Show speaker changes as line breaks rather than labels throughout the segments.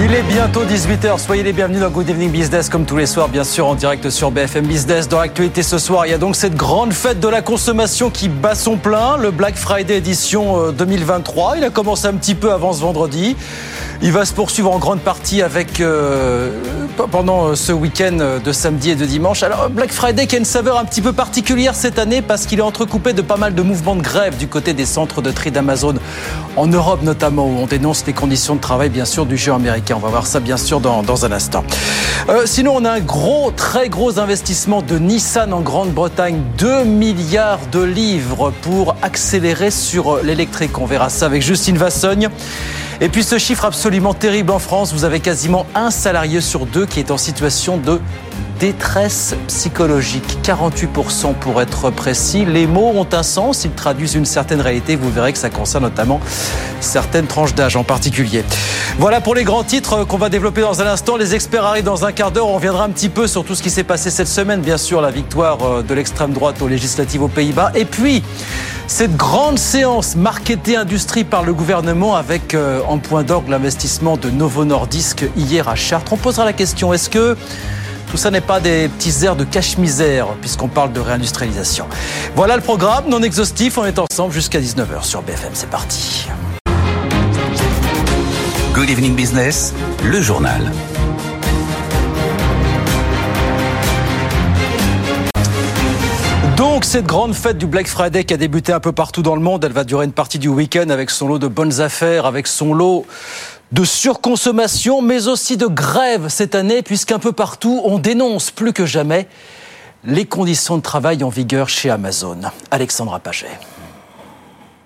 Il est bientôt 18h, soyez les bienvenus dans Good Evening Business comme tous les soirs, bien sûr en direct sur BFM Business. Dans l'actualité ce soir, il y a donc cette grande fête de la consommation qui bat son plein, le Black Friday édition 2023. Il a commencé un petit peu avant ce vendredi. Il va se poursuivre en grande partie avec euh, pendant ce week-end de samedi et de dimanche. Alors Black Friday qui a une saveur un petit peu particulière cette année parce qu'il est entrecoupé de pas mal de mouvements de grève du côté des centres de tri d'Amazon en Europe notamment où on dénonce les conditions de travail bien sûr du jeu américain. On va voir ça bien sûr dans, un instant. Euh, sinon on a un gros, très gros investissement de Nissan en Grande-Bretagne, 2 milliards de livres pour accélérer sur l'électrique. On verra ça avec Justine Vassogne. Et puis ce chiffre absolument terrible en France, vous avez quasiment un salarié sur deux qui est en situation de détresse psychologique. 48% pour être précis. Les mots ont un sens, ils traduisent une certaine réalité. Vous verrez que ça concerne notamment certaines tranches d'âge en particulier. Voilà pour les grands titres qu'on va développer dans un instant. Les experts arrivent dans un quart d'heure. On reviendra un petit peu sur tout ce qui s'est passé cette semaine. Bien sûr, la victoire de l'extrême droite aux législatives aux Pays-Bas. Et puis, cette grande séance marketée industrie par le gouvernement avec euh, en point d'orgue l'investissement de Novo Nordisk hier à Chartres. On posera la question, est-ce que tout ça n'est pas des petits airs de cache-misère puisqu'on parle de réindustrialisation? Voilà le programme non exhaustif. On est ensemble jusqu'à 19h sur BFM. C'est parti.
Good Evening Business, le journal.
Donc cette grande fête du Black Friday qui a débuté un peu partout dans le monde, elle va durer une partie du week-end avec son lot de bonnes affaires, avec son lot de surconsommation, mais aussi de grève cette année, puisqu'un peu partout, on dénonce plus que jamais les conditions de travail en vigueur chez Amazon. Alexandra Paget.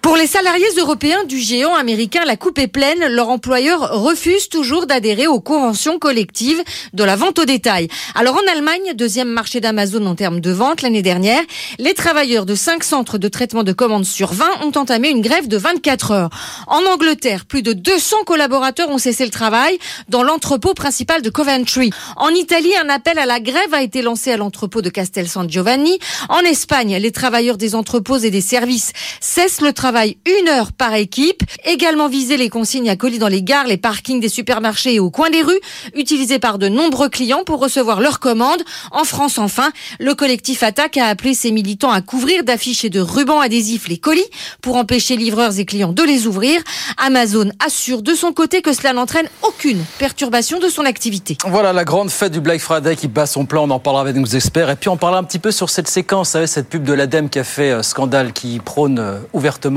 Pour les salariés européens du géant américain, la coupe est pleine. Leur employeur refuse toujours d'adhérer aux conventions collectives de la vente au détail. Alors en Allemagne, deuxième marché d'Amazon en termes de vente l'année dernière, les travailleurs de cinq centres de traitement de commandes sur 20 ont entamé une grève de 24 heures. En Angleterre, plus de 200 collaborateurs ont cessé le travail dans l'entrepôt principal de Coventry. En Italie, un appel à la grève a été lancé à l'entrepôt de Castel San Giovanni. En Espagne, les travailleurs des entrepôts et des services cessent le travail une heure par équipe. Également viser les consignes à colis dans les gares, les parkings des supermarchés et au coin des rues, utilisés par de nombreux clients pour recevoir leurs commandes. En France, enfin, le collectif Attaque a appelé ses militants à couvrir d'affiches et de rubans adhésifs les colis pour empêcher livreurs et clients de les ouvrir. Amazon assure de son côté que cela n'entraîne aucune perturbation de son activité.
Voilà la grande fête du Black Friday qui bat son plan. On en parlera avec nos experts. Et puis on parlera un petit peu sur cette séquence, cette pub de l'ADEME qui a fait euh, scandale, qui prône euh,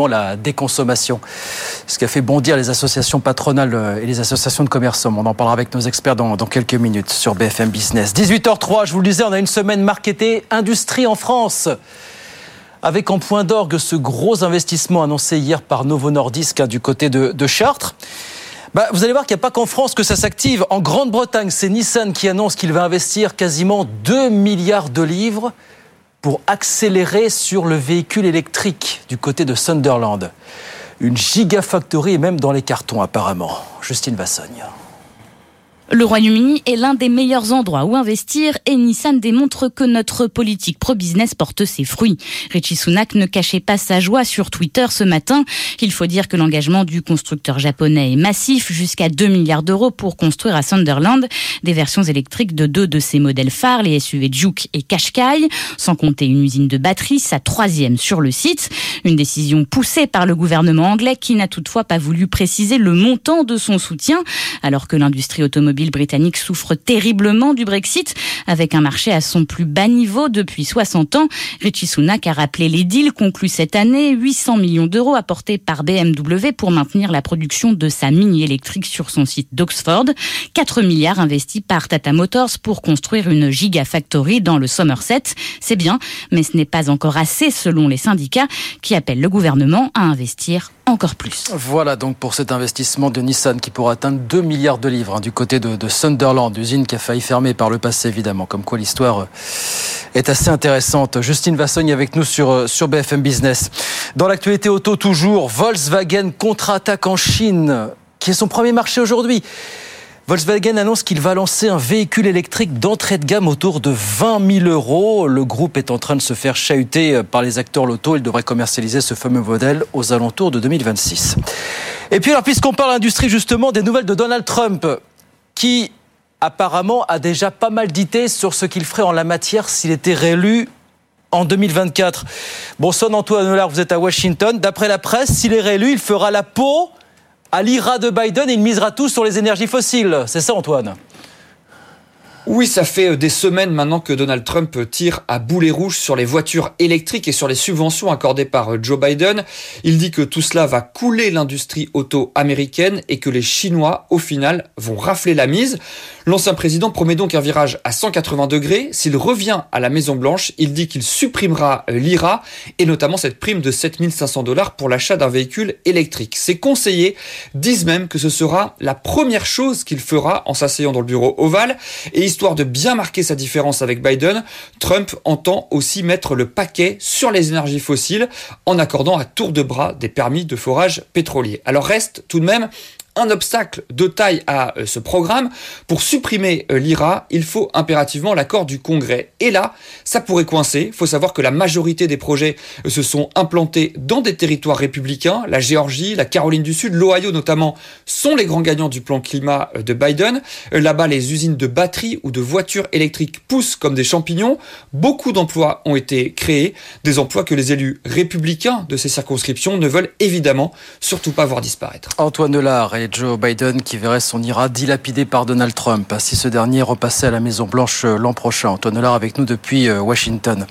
la déconsommation, ce qui a fait bondir les associations patronales euh, et les associations de commerçants. On en parlera avec nos experts dans, quelques minutes sur BFM Business. 18h03, je vous le disais, on a une semaine marketée industrie en France avec en point d'orgue ce gros investissement annoncé hier par Novo Nordisk hein, du côté de, de Chartres. Bah, vous allez voir qu'il n'y a pas qu'en France que ça s'active. En Grande-Bretagne, c'est Nissan qui annonce qu'il va investir quasiment 2 milliards de livres pour accélérer sur le véhicule électrique du côté de Sunderland. Une gigafactory et même dans les cartons apparemment. Justine Vassogne.
Le Royaume-Uni est l'un des meilleurs endroits où investir et Nissan démontre que notre politique pro-business porte ses fruits. Richie Sunak ne cachait pas sa joie sur Twitter ce matin. Il faut dire que l'engagement du constructeur japonais est massif, jusqu'à 2 milliards d'euros pour construire à Sunderland des versions électriques de deux de ses modèles phares, les SUV Juke et Qashqai, sans compter une usine de batterie, sa troisième sur le site. Une décision poussée par le gouvernement anglais qui n'a toutefois pas voulu préciser le montant de son soutien, alors que l'industrie automobile britannique souffre terriblement du Brexit, avec un marché à son plus bas niveau depuis 60 ans. Richie Sunak a rappelé les deals conclus cette année, 800 millions d'euros apportés par BMW pour maintenir la production de sa mini électrique sur son site d'Oxford, 4 milliards investis par Tata Motors pour construire une gigafactory dans le Somerset. C'est bien, mais ce n'est pas encore assez selon les syndicats qui appellent le gouvernement à investir
Voilà donc pour cet investissement de Nissan qui pourrait atteindre 2 milliards de livres hein, du côté de, de Sunderland, usine qui a failli fermer par le passé évidemment, comme quoi l'histoire euh, est assez intéressante. Justine Vassogne avec nous sur, euh, sur BFM Business. Dans l'actualité auto toujours, Volkswagen contre-attaque en Chine, qui est son premier marché aujourd'hui? Volkswagen annonce qu'il va lancer un véhicule électrique d'entrée de gamme autour de 20 000 euros. Le groupe est en train de se faire chahuter euh, par les acteurs loto. Il devrait commercialiser ce fameux modèle aux alentours de 2026. Et puis alors, puisqu'on parle industrie justement, des nouvelles de Donald Trump, qui apparemment a déjà pas mal d'idées sur ce qu'il ferait en la matière s'il était réélu en 2024. Bon, son Antoine Hollard, vous êtes à Washington. D'après la presse, s'il est réélu, il fera la peau à l'IRA de Biden il misera tout sur les énergies fossiles. C'est ça, Antoine?
Oui, ça fait euh, des semaines maintenant que Donald Trump tire à boulet rouge sur les voitures électriques et sur les subventions accordées par euh, Joe Biden. Il dit que tout cela va couler l'industrie auto américaine et que les Chinois, au final, vont rafler la mise. L'ancien président promet donc un virage à 180 degrés. S'il revient à la Maison Blanche, il dit qu'il supprimera euh, l'IRA et notamment cette prime de 7500 dollars pour l'achat d'un véhicule électrique. Ses conseillers disent même que ce sera la première chose qu'il fera en s'asseyant dans le bureau ovale histoire de bien marquer sa différence avec Biden, Trump entend aussi mettre le paquet sur les énergies fossiles en accordant à tour de bras des permis de forage pétrolier. Alors reste tout de même un obstacle de taille à euh, ce programme. Pour supprimer euh, l'IRA, il faut impérativement l'accord du Congrès. Et là, ça pourrait coincer. Il faut savoir que la majorité des projets euh, se sont implantés dans des territoires républicains. La Géorgie, la Caroline du Sud, l'Ohio notamment, sont les grands gagnants du plan climat de Biden. Là-bas, les usines de batteries ou de voitures électriques poussent comme des champignons. Beaucoup d'emplois ont été créés, des emplois que les élus républicains de ces circonscriptions ne veulent évidemment surtout pas voir disparaître.
Antoine Joe Biden qui verrait son IRA dilapidé par Donald Trump si ce dernier repassait à la Maison Blanche euh, l'an prochain. Antoine Hollard avec nous depuis euh, Washington.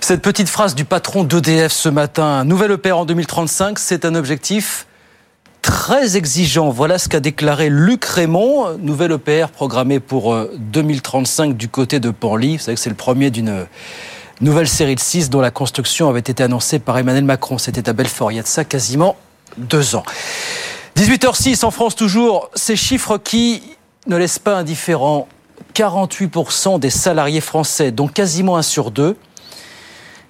Cette petite phrase du patron d'EDF ce matin, nouvel EPR en 2035, c'est un objectif très exigeant. Voilà ce qu'a déclaré Luc Raymond, nouvel EPR programmé pour 2035 euh, du côté de Panly. Vous savez que c'est le premier d'une nouvelle série de 6 dont la construction avait été annoncée par Emmanuel Macron. C'était à Belfort il y a de ça quasiment deux ans. 18h06 en France toujours, ces chiffres qui ne laissent pas indifférent 48% des salariés français, dont quasiment un sur deux,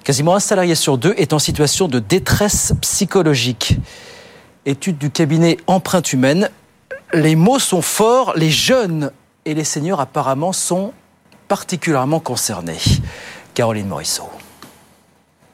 quasiment un salarié sur deux est en situation de détresse psychologique. Étude du cabinet Empreinte Humaine, les mots sont forts, les jeunes et les seniors apparemment sont particulièrement concernés. Caroline Morisseau.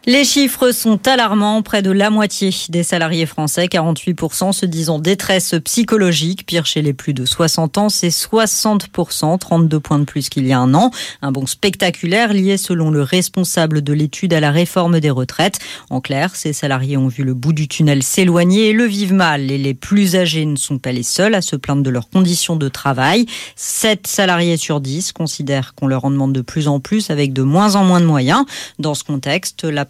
Les chiffres sont alarmants. Près de la moitié des salariés français, 48%, se disent en détresse psychologique. Pire chez les plus de 60 ans, c'est 60%, 32 points de plus qu'il y a un an. Un bon spectaculaire lié, selon le responsable de l'étude, à la réforme des retraites. En clair, ces salariés ont vu le bout du tunnel s'éloigner et le vivent mal. Et les plus âgés ne sont pas les seuls à se plaindre de leurs conditions de travail. 7 salariés sur 10 considèrent qu'on leur en demande de plus en plus avec de moins en moins de moyens. Dans ce contexte, l'absence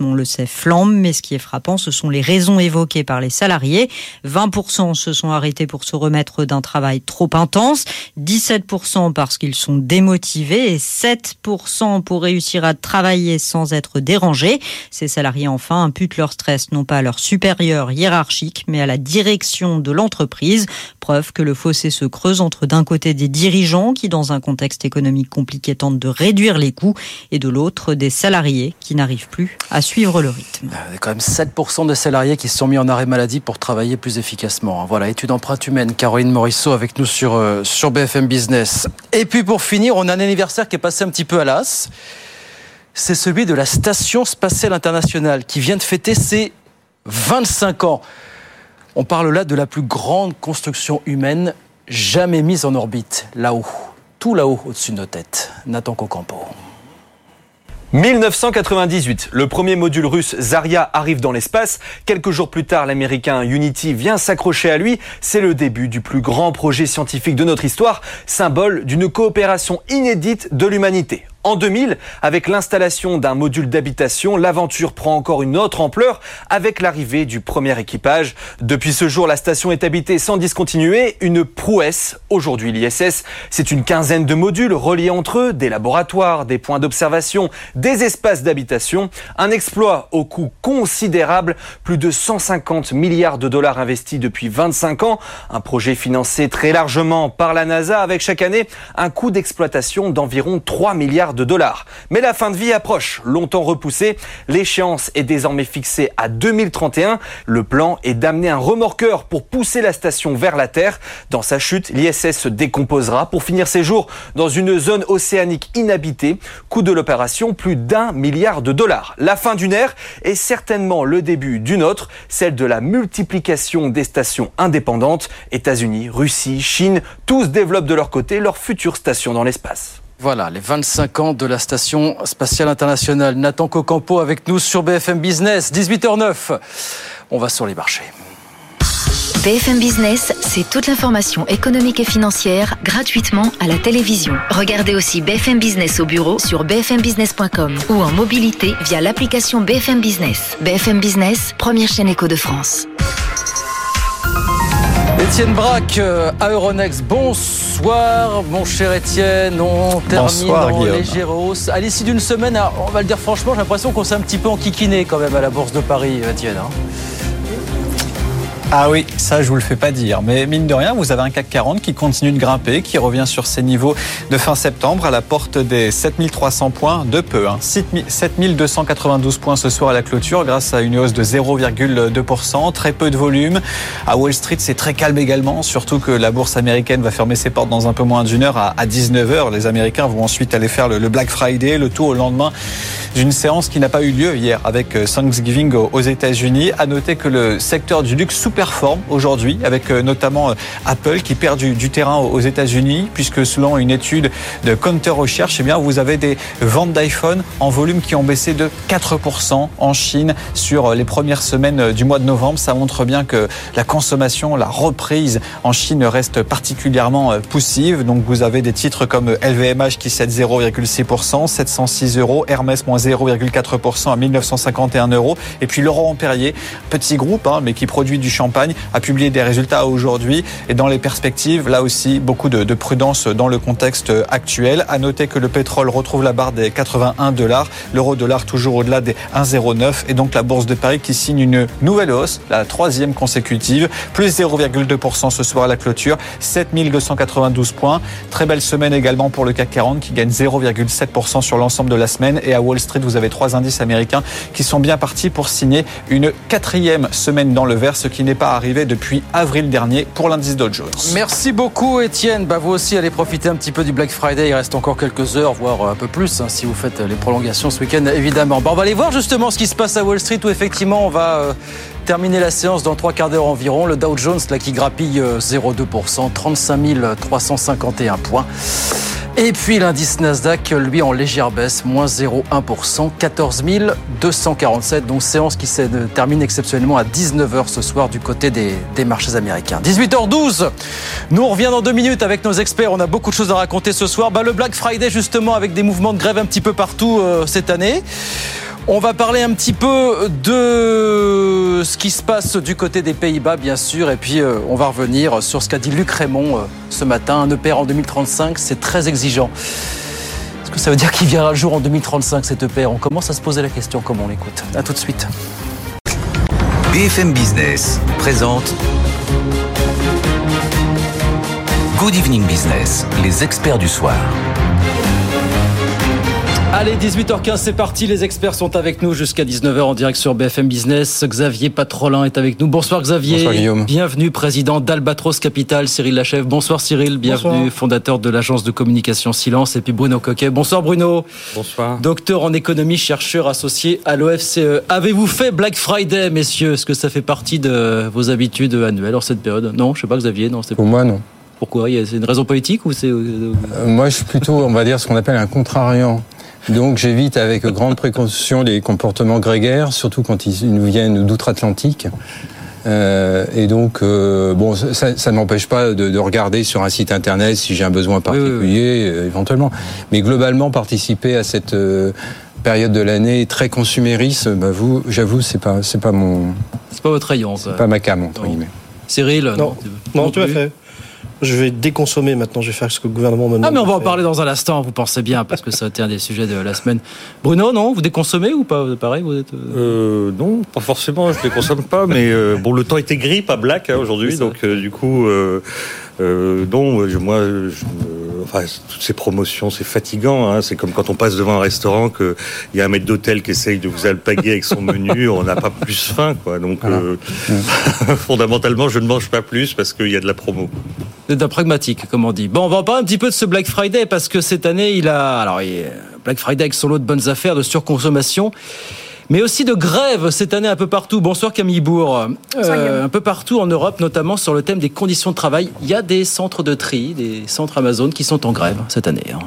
on le sait, flambe, mais ce qui est frappant, ce sont les raisons évoquées par les salariés. 20% se sont arrêtés pour se remettre d'un travail trop intense, 17% parce qu'ils sont démotivés et 7% pour réussir à travailler sans être dérangés. Ces salariés, enfin, imputent leur stress non pas à leur supérieur hiérarchique, mais à la direction de l'entreprise. Preuve que le fossé se creuse entre d'un côté des dirigeants qui, dans un contexte économique compliqué, tentent de réduire les coûts et de l'autre des salariés qui n'arrivent plus à suivre le rythme.
Euh, il y a quand même 7% des salariés qui se sont mis en arrêt maladie pour travailler plus efficacement. Voilà, étude empreinte humaine. Caroline Morisseau avec nous sur, euh, sur BFM Business. Et puis pour finir, on a un anniversaire qui est passé un petit peu à l'as. C'est celui de la Station Spatiale Internationale qui vient de fêter ses 25 ans. On parle là de la plus grande construction humaine jamais mise en orbite, là-haut, tout là-haut au-dessus de nos têtes. Nathan Cocampo.
1998, le premier module russe Zarya arrive dans l'espace. Quelques jours plus tard, l'américain Unity vient s'accrocher à lui. C'est le début du plus grand projet scientifique de notre histoire, symbole d'une coopération inédite de l'humanité. En 2000, avec l'installation d'un module d'habitation, l'aventure prend encore une autre ampleur avec l'arrivée du premier équipage. Depuis ce jour, la station est habitée sans discontinuer, une prouesse. Aujourd'hui, l'ISS, c'est une quinzaine de modules reliés entre eux, des laboratoires, des points d'observation, des espaces d'habitation. Un exploit au coût considérable, plus de 150 milliards de dollars investis depuis 25 ans. Un projet financé très largement par la NASA avec chaque année un coût d'exploitation d'environ 3 milliards de dollars. Mais la fin de vie approche, longtemps repoussée. L'échéance est désormais fixée à 2031. Le plan est d'amener un remorqueur pour pousser la station vers la Terre. Dans sa chute, l'ISS se décomposera pour finir ses jours dans une zone océanique inhabitée. Coût de l'opération, plus d'un milliard de dollars. La fin d'une ère est certainement le début d'une autre, celle de la multiplication des stations indépendantes. États-Unis, Russie, Chine, tous développent de leur côté leur future station dans l'espace.
Voilà, les 25 ans de la Station spatiale internationale. Nathan Cocampo avec nous sur BFM Business, 18h09. On va sur les marchés.
BFM Business, c'est toute l'information économique et financière gratuitement à la télévision. Regardez aussi BFM Business au bureau sur bfmbusiness.com ou en mobilité via l'application BFM Business. BFM Business, première chaîne éco de France.
Étienne Braque euh, à Euronext, bonsoir mon cher Étienne, on termine
bonsoir,
en légère hausse. À l'issue d'une semaine, on va le dire franchement, j'ai l'impression qu'on s'est un petit peu enquiquiné quand même à la Bourse de Paris, Étienne. Hein.
Ah oui, ça je vous le fais pas dire. Mais mine de rien, vous avez un CAC 40 qui continue de grimper, qui revient sur ses niveaux de fin septembre à la porte des 7300 points de peu. Hein. 7292 points ce soir à la clôture grâce à une hausse de 0,2%. Très peu de volume. À Wall Street, c'est très calme également, surtout que la bourse américaine va fermer ses portes dans un peu moins d'une heure à 19h. Les Américains vont ensuite aller faire le Black Friday, le tout au lendemain d'une séance qui n'a pas eu lieu hier avec euh, Thanksgiving aux États-Unis. À noter que le secteur du luxe sous-performe aujourd'hui avec euh, notamment euh, Apple qui perd du, terrain aux États-Unis puisque selon une étude de Counter Research, eh bien vous avez des ventes d'iPhone en volume qui ont baissé de 4% en Chine sur les premières semaines du mois de novembre. Ça montre bien que la consommation, la reprise en Chine reste particulièrement poussive. Donc vous avez des titres comme LVMH qui cède 0,6%, 706 euros, Hermès moins 0,4% à 1951 euros. Et puis Laurent Perrier, petit groupe, hein, mais qui produit du champagne, a publié des résultats aujourd'hui. Et dans les perspectives, là aussi, beaucoup de, de prudence dans le contexte actuel. À noter que le pétrole retrouve la barre des 81 dollars, l'euro dollar toujours au-delà des 1,09 et donc la bourse de Paris qui signe une nouvelle hausse, la troisième consécutive, plus 0,2% ce soir à la clôture, 7292 points. Très belle semaine également pour le CAC 40 qui gagne 0,7% sur l'ensemble de la semaine et à Wall Street vous avez trois indices américains qui sont bien partis pour signer une quatrième semaine dans le vert, ce qui n'est pas arrivé depuis avril dernier pour l'indice Dow Jones.
Merci beaucoup Étienne. Bah, vous aussi allez profiter un petit peu du Black Friday. Il reste encore quelques heures, voire un peu plus, hein, si vous faites les prolongations ce week-end, évidemment. Bah, on va aller voir justement ce qui se passe à Wall Street où effectivement on va euh, terminer la séance dans trois quarts d'heure environ. Le Dow Jones là qui grappille 0,2%, 35 351 points. Et puis l'indice Nasdaq, lui, en légère baisse, moins 0,1%, 14 247. Donc séance qui se termine exceptionnellement à 19h ce soir du côté des, des, marchés américains. 18h12, nous on dans deux minutes avec nos experts. On a beaucoup de choses à raconter ce soir. Bah, le Black Friday justement avec des mouvements de grève un petit peu partout euh, cette année. On va parler un petit peu de ce qui se passe du côté des Pays-Bas, bien sûr, et puis euh, on va revenir sur ce qu'a dit Luc Raymond euh, ce matin. Un EPR en 2035, c'est très exigeant. Est-ce que ça veut dire qu'il viendra le jour en 2035, cet EPR On commence à se poser la question, comment on l'écoute A tout de suite.
BFM Business présente Good Evening Business, les experts du soir.
Allez, 18h15, c'est parti. Les experts sont avec nous jusqu'à 19h en direct sur BFM Business. Xavier Patrolin est avec nous. Bonsoir Xavier.
Bonsoir Guillaume.
Bienvenue, président d'Albatros Capital, Cyril Lachèvre. Bonsoir Cyril. Bienvenue, Bonsoir. fondateur de l'agence de communication Silence. Et puis Bruno Coquet. Bonsoir Bruno.
Bonsoir.
Docteur en économie, chercheur associé à l'OFCE. Avez-vous fait Black Friday, messieurs? Est-ce que ça fait partie de vos habitudes annuelles en cette période? Non, je sais pas Xavier. Non,
Pour moi, non.
Pourquoi? C'est une raison politique ou c'est
euh, Moi, je suis plutôt, on va dire, ce qu'on appelle un contrariant. Donc j'évite avec grande précaution les comportements grégaires, surtout quand ils nous viennent d'outre-Atlantique. Euh, et donc, euh, bon, ça, ça ne m'empêche pas de, de, regarder sur un site internet si j'ai un besoin particulier, oui, oui, oui. éventuellement. Mais globalement, participer à cette période de l'année très consumériste, bah vous, j'avoue, c'est pas, c'est pas mon.
C'est pas votre rayon.
C'est pas ma cam entre guillemets.
Cyril,
non, non, non tout à fait. Je vais déconsommer maintenant, je vais faire ce que le gouvernement me demande.
Ah, mais on va en parler dans un instant, vous pensez bien, parce que ça a été un des sujets de la semaine. Bruno, non Vous déconsommez ou pas Pareil, vous êtes.
Euh, non, pas forcément, je ne déconsomme pas, mais euh, bon, le temps était gris, pas black hein, aujourd'hui, donc euh, du coup. Euh, euh, non, moi, je, enfin, toutes ces promotions, c'est fatigant. Hein. C'est comme quand on passe devant un restaurant qu'il y a un maître d'hôtel qui essaye de vous alpaguer avec son menu, on n'a pas plus faim, quoi. Donc, voilà. euh, fondamentalement, je ne mange pas plus parce qu'il y a de la promo.
C'est un pragmatique, comme on dit. Bon, on va en parler un petit peu de ce Black Friday parce que cette année, il a, alors, il Black Friday avec son lot de bonnes affaires, de surconsommation mais aussi de grève cette année un peu partout. Bonsoir Camille Bourg. Euh, un peu partout en Europe, notamment sur le thème des conditions de travail. Il y a des centres de tri, des centres Amazon qui sont en grève cette année. Hein.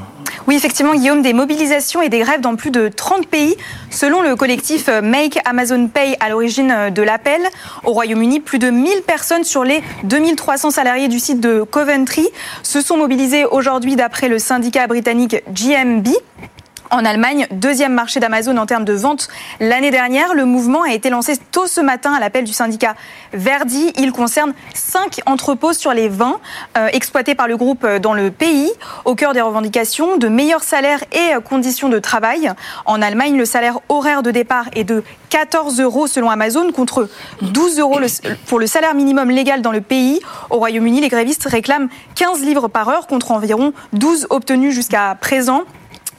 Oui, effectivement, Guillaume, des mobilisations et des grèves dans plus de 30 pays. Selon le collectif Make Amazon Pay à l'origine de l'appel, au Royaume-Uni, plus de 1000 personnes sur les 2300 salariés du site de Coventry se sont mobilisées aujourd'hui d'après le syndicat britannique GMB. En Allemagne, deuxième marché d'Amazon en termes de vente l'année dernière, le mouvement a été lancé tôt ce matin à l'appel du syndicat Verdi. Il concerne cinq entrepôts sur les 20 euh, exploités par le groupe dans le pays. Au cœur des revendications, de meilleurs salaires et conditions de travail. En Allemagne, le salaire horaire de départ est de 14 euros selon Amazon contre 12 euros pour le salaire minimum légal dans le pays. Au Royaume-Uni, les grévistes réclament 15 livres par heure contre environ 12 obtenus jusqu'à présent.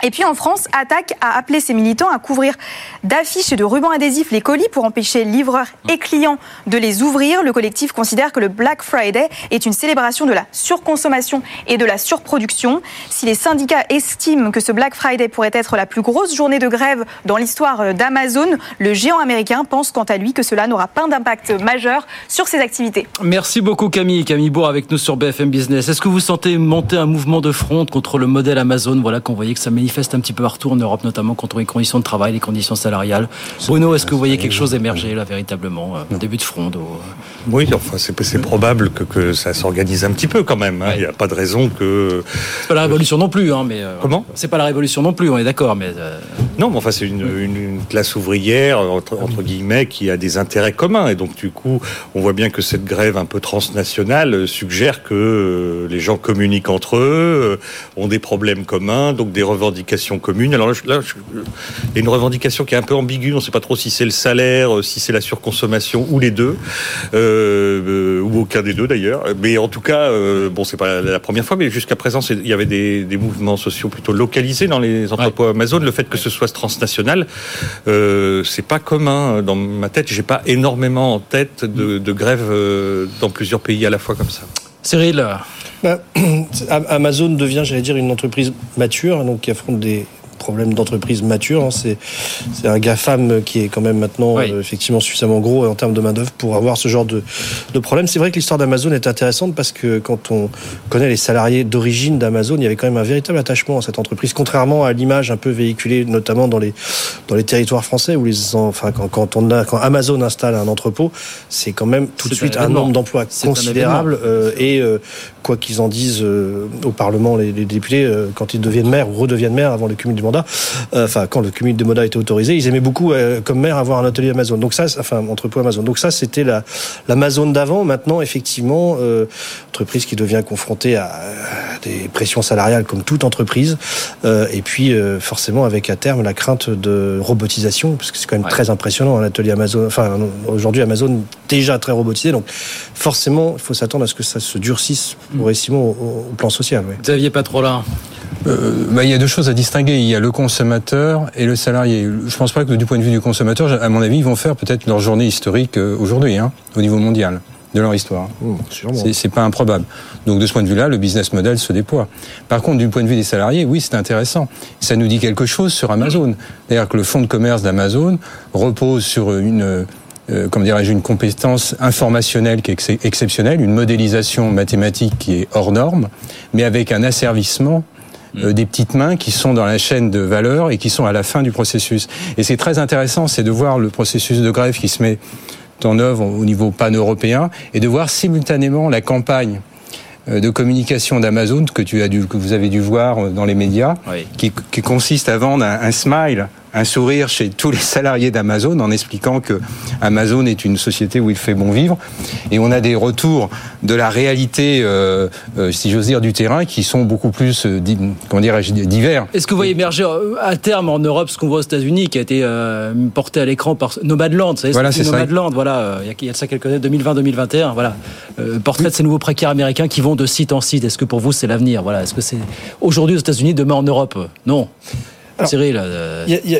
Et puis en France, Attaque a appelé ses militants à couvrir d'affiches et de rubans adhésifs les colis pour empêcher livreurs et clients de les ouvrir. Le collectif considère que le Black Friday est une célébration de la surconsommation et de la surproduction. Si les syndicats estiment que ce Black Friday pourrait être la plus grosse journée de grève dans l'histoire d'Amazon, le géant américain pense quant à lui que cela n'aura pas d'impact majeur sur ses activités.
Merci beaucoup Camille. Camille Bourg avec nous sur BFM Business. Est-ce que vous sentez monter un mouvement de front contre le modèle Amazon? Voilà qu'on voyait que ça manifeste un petit peu partout en Europe, notamment contre les conditions de travail, les conditions salariales. Bruno, est-ce que vous voyez quelque chose émerger là véritablement, un début de front de...
Oui, enfin c'est probable que, que ça s'organise un petit peu quand même. Hein. Il n'y a pas de raison que.
C'est pas la révolution non plus, hein, mais. Euh,
Comment?
C'est pas la révolution non plus, on est d'accord, mais. Euh...
Non, mais enfin c'est une, une, une, classe ouvrière entre, entre, guillemets qui a des intérêts communs et donc du coup on voit bien que cette grève un peu transnationale suggère que les gens communiquent entre eux, ont des problèmes communs, donc des revendications communes. Alors là, là je, il y a une revendication qui est un peu ambiguë. On ne sait pas trop si c'est le salaire, si c'est la surconsommation ou les deux, euh, ou aucun des deux d'ailleurs. Mais en tout cas, euh, bon, c'est pas la première fois, mais jusqu'à présent, il y avait des, des, mouvements sociaux plutôt localisés dans les entrepôts ouais. Amazon. Le fait que ce soit transnational, euh, c'est pas commun dans ma tête. J'ai pas énormément en tête de, de grèves euh, dans plusieurs pays à la fois comme ça.
Cyril.
Ben, Amazon devient, j'allais dire, une entreprise mature, donc qui affronte des problème d'entreprise mature. Hein. C'est, c'est un GAFAM qui est quand même maintenant oui. euh, effectivement suffisamment gros en termes de main-d'œuvre pour avoir ce genre de, de problème. C'est vrai que l'histoire d'Amazon est intéressante parce que quand on connaît les salariés d'origine d'Amazon, il y avait quand même un véritable attachement à cette entreprise, contrairement à l'image un peu véhiculée, notamment dans les, dans les territoires français où les, enfin, quand, quand, on a, quand Amazon installe un entrepôt, c'est quand même tout de suite un, un nombre d'emplois considérable euh, et euh, quoi qu'ils en disent euh, au Parlement, les, les députés, euh, quand ils deviennent maires ou redeviennent maires avant le cumul du mandat, euh, enfin quand le cumul des mandats était autorisé, ils aimaient beaucoup euh, comme maire avoir un atelier Amazon. Donc ça, enfin entrepôt Amazon. Donc ça, c'était la l'Amazon d'avant. Maintenant, effectivement, euh, entreprise qui devient confrontée à, des pressions salariales comme toute entreprise, et puis forcément avec à terme la crainte de robotisation, parce que c'est quand même ouais. très impressionnant un atelier Amazon. Enfin aujourd'hui Amazon déjà très robotisé, donc forcément il faut s'attendre à ce que ça se durcisse progressivement au, au plan social. Ouais.
Xavier Patrola.
Euh, bah, il y a deux choses à distinguer. Il y a le consommateur et le salarié. Je pense pas que du point de vue du consommateur, à mon avis, ils vont faire peut-être leur journée historique aujourd'hui, hein, au niveau mondial de leur histoire.
Mmh,
c'est pas improbable. Donc de ce point de vue-là, le business model se déploie. Par contre, du point de vue des salariés, oui, c'est intéressant. Ça nous dit quelque chose sur Amazon. C'est-à-dire que le fonds de commerce d'Amazon repose sur une euh, comment dirais-je, une compétence informationnelle qui est ex exceptionnelle, une modélisation mathématique qui est hors norme, mais avec un asservissement euh, des petites mains qui sont dans la chaîne de valeur et qui sont à la fin du processus. Et c'est très intéressant, c'est de voir le processus de grève qui se met en œuvre au niveau pan-européen et de voir simultanément la campagne euh, de communication d'Amazon que tu as dû, que vous avez dû voir dans les médias, qui, qui, consiste à vendre un, un smile un sourire chez tous les salariés d'Amazon en expliquant que Amazon est une société où il fait bon vivre. Et on a des retours de la réalité, euh, euh, si j'ose dire, du terrain qui sont beaucoup plus, euh, comment dirais-je, divers.
Est-ce que vous voyez émerger à terme en Europe ce qu'on voit aux États-Unis, qui a été porté à l'écran par Nomadland, vous savez,
voilà, c'est
Nomadland, voilà, il y a ça quelques années, 2020-2021, voilà, portrait de ces nouveaux précaires américains qui vont de site en site. Est-ce que pour vous c'est l'avenir Voilà, est-ce que c'est aujourd'hui aux États-Unis, demain en Europe? Non.
Alors,
Cyril. Euh...
Y a, y a...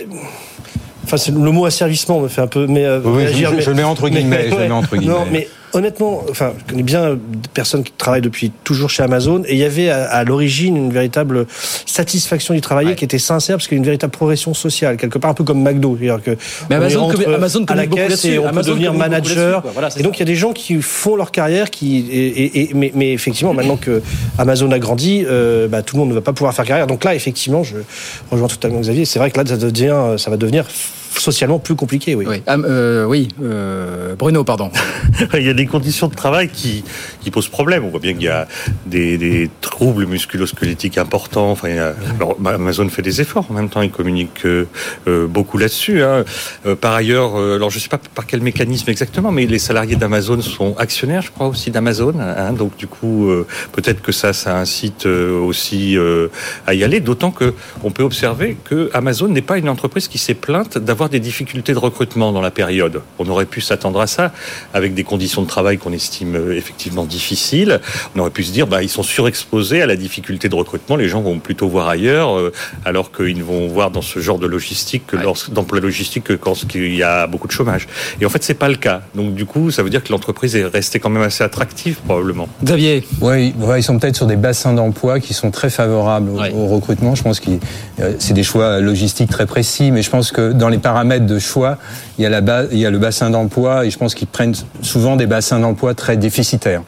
Enfin, le mot asservissement me fait un peu. Mais, euh,
oui,
réagir,
je,
mais,
je, le mets entre guillemets.
Mais,
je le mets entre guillemets.
Non, mais honnêtement, enfin, je connais bien des personnes qui travaillent depuis toujours chez Amazon, et il y avait à, à l'origine une véritable satisfaction du travail
Ouais.
qui était sincère, parce qu'il y a une véritable progression sociale, quelque part un peu comme McDo, c'est-à-dire que
Mais Amazon commu- Amazon
à la caisse et on
Amazon
peut devenir manager.
Voilà,
et donc il y a des gens qui font leur carrière, qui et, et, et- mais, mais effectivement maintenant que Amazon a grandi, euh, bah, tout le monde ne va pas pouvoir faire carrière. Donc là, effectivement, je rejoins totalement Xavier. C'est vrai que là, ça devient, ça va devenir socialement plus compliqué, oui.
Oui, Ah, euh, oui euh, Bruno, pardon.
Il y a des conditions de travail qui, qui posent problème. On voit bien qu'il y a des, des troubles musculosquelettiques importants. Enfin, il y a- alors, Amazon fait des efforts en même temps, il communique euh, beaucoup là-dessus. hein. Euh, par ailleurs, euh, alors je ne sais pas par quel mécanisme exactement, mais les salariés d'Amazon sont actionnaires, je crois, aussi d'Amazon. hein. donc du coup, euh, peut-être que ça, ça incite aussi euh, à y aller. D'autant que on peut observer que Amazon n'est pas une entreprise qui s'est plainte d'avoir des difficultés de recrutement dans la période. On aurait pu s'attendre à ça avec des conditions de travail qu'on estime euh, effectivement difficiles. On aurait pu se dire, bah, ils sont surexposés à la difficulté de recrutement. Les gens vont plutôt voir ailleurs, euh, alors qu'ils vont voir dans ce genre de logistique, que lors- d'emploi logistique, que quand il y a beaucoup de chômage. Et en fait, c'est pas le cas. Donc, du coup, ça veut dire que l'entreprise est restée quand même assez attractive, probablement.
Xavier
Oui, ouais, ils sont peut-être sur des bassins d'emploi qui sont très favorables au, au recrutement. Je pense que c'est des choix logistiques très précis, mais je pense que dans les paramètres de choix, il y a, la ba- il y a le bassin d'emploi et je pense qu'ils prennent souvent des bassins d'emploi très déficitaires.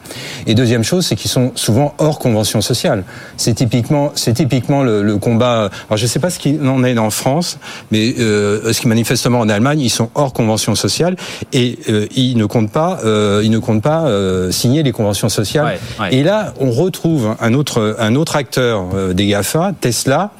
Et deuxième chose, c'est qu'ils sont souvent hors convention sociale. C'est typiquement, c'est typiquement le, le combat. Alors je ne sais pas ce qu'il en est en France, mais euh, ce qui manifestement en Allemagne, ils sont hors convention sociale et euh, ils ne comptent pas, euh, ils ne comptent pas signer les conventions sociales.
Ouais, ouais.
Et là, on retrouve un autre, un autre acteur des GAFA, Tesla,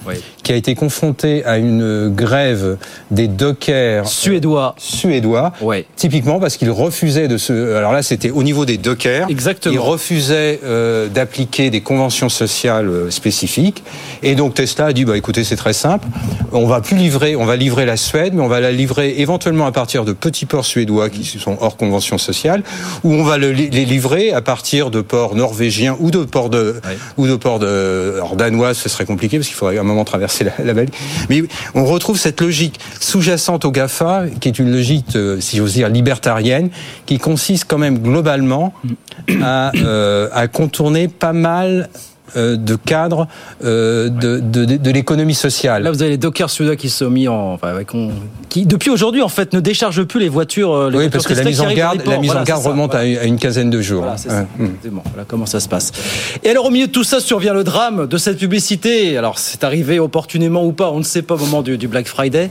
qui a été confronté à une grève des dockers
suédois.
Suédois. Typiquement parce qu'ils refusaient de se. Alors là, c'était au niveau des dockers.
Exactement.
Ils refusaient euh, d'appliquer des conventions sociales euh, spécifiques. Et donc Tesla a dit bah écoutez, c'est très simple. On va plus livrer, on va livrer la Suède, mais on va la livrer éventuellement à partir de petits ports suédois qui sont hors convention sociale, ou on va le- les livrer à partir de ports norvégiens ou de ports de ou de ports de alors danois, ce serait compliqué parce qu'il faudrait à un moment traverser la. Mais on retrouve cette logique sous-jacente au Gafa, qui est une logique, euh, si j'ose dire, libertarienne, qui consiste quand même globalement à, euh, contourner pas mal de cadres euh, de, de, de, de l'économie sociale.
Là, vous avez les dockers suédois qui sont mis en, enfin, avec- on- qui depuis aujourd'hui en fait ne déchargent plus les voitures. euh, Les
Oui,
voitures
parce que la mise en garde, la mise
Voilà,
en garde
ça,
remonte à une quinzaine de jours.
Voilà, c'est
Ouais.
ça. Exactement. Voilà comment ça se passe. Et alors, au milieu de tout ça, survient le drame de cette publicité. Alors, c'est arrivé opportunément ou pas, on ne sait pas au moment du, du Black Friday.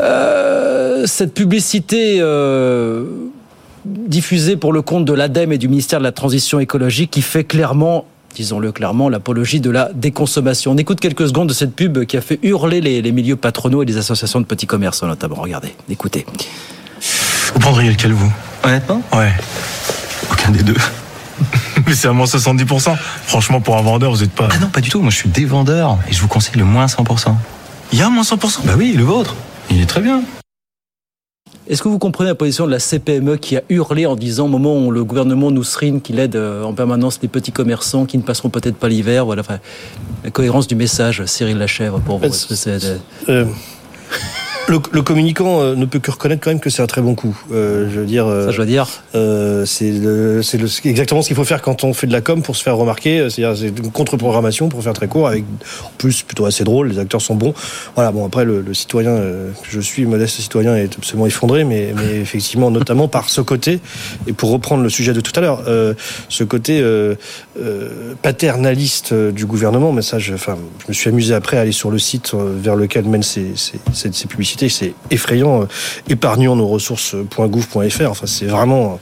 Euh, cette publicité euh, diffusée pour le compte de l'ADEME et du ministère de la Transition écologique qui fait clairement disons-le clairement, l'apologie de la déconsommation. On écoute quelques secondes de cette pub qui a fait hurler les, les milieux patronaux et les associations de petits commerçants notamment. Regardez, écoutez.
Vous prendriez lequel, vous? Honnêtement? Ouais. Aucun des deux. Mais c'est à moins 70%. Franchement, pour un vendeur, vous n'êtes pas. Ah non, pas du tout. Moi, je suis des vendeurs et je vous conseille le moins 100%. Il y a un moins 100% Bah oui, le vôtre. Il est très bien.
Est-ce que vous comprenez la position de la CPME qui a hurlé en disant au moment où le gouvernement nous serine qu'il aide euh, en permanence les petits commerçants qui ne passeront peut-être pas l'hiver voilà, enfin, La cohérence du message, Cyril Lachèvre, pour vous
le, le communicant euh, ne peut que reconnaître quand même que c'est un très bon coup. Euh, je veux dire.
Ça, je veux dire.
Euh, c'est exactement ce qu'il faut faire quand on fait de la com pour se faire remarquer. C'est-à-dire c'est une contre-programmation pour faire très court, avec en plus plutôt assez drôle. Les acteurs sont bons. Voilà. Bon après le, le citoyen euh, que je suis, modeste citoyen, est absolument effondré, mais, mais effectivement notamment par ce côté. Et pour reprendre le sujet de tout à l'heure, ce côté paternaliste du gouvernement. Mais ça, je, enfin, je me suis amusé après à aller sur le site vers lequel mènent ces, ces, ces- ces publicités c'est effrayant. Épargnons nos ressources.gouv.fr. Enfin, c'est vraiment.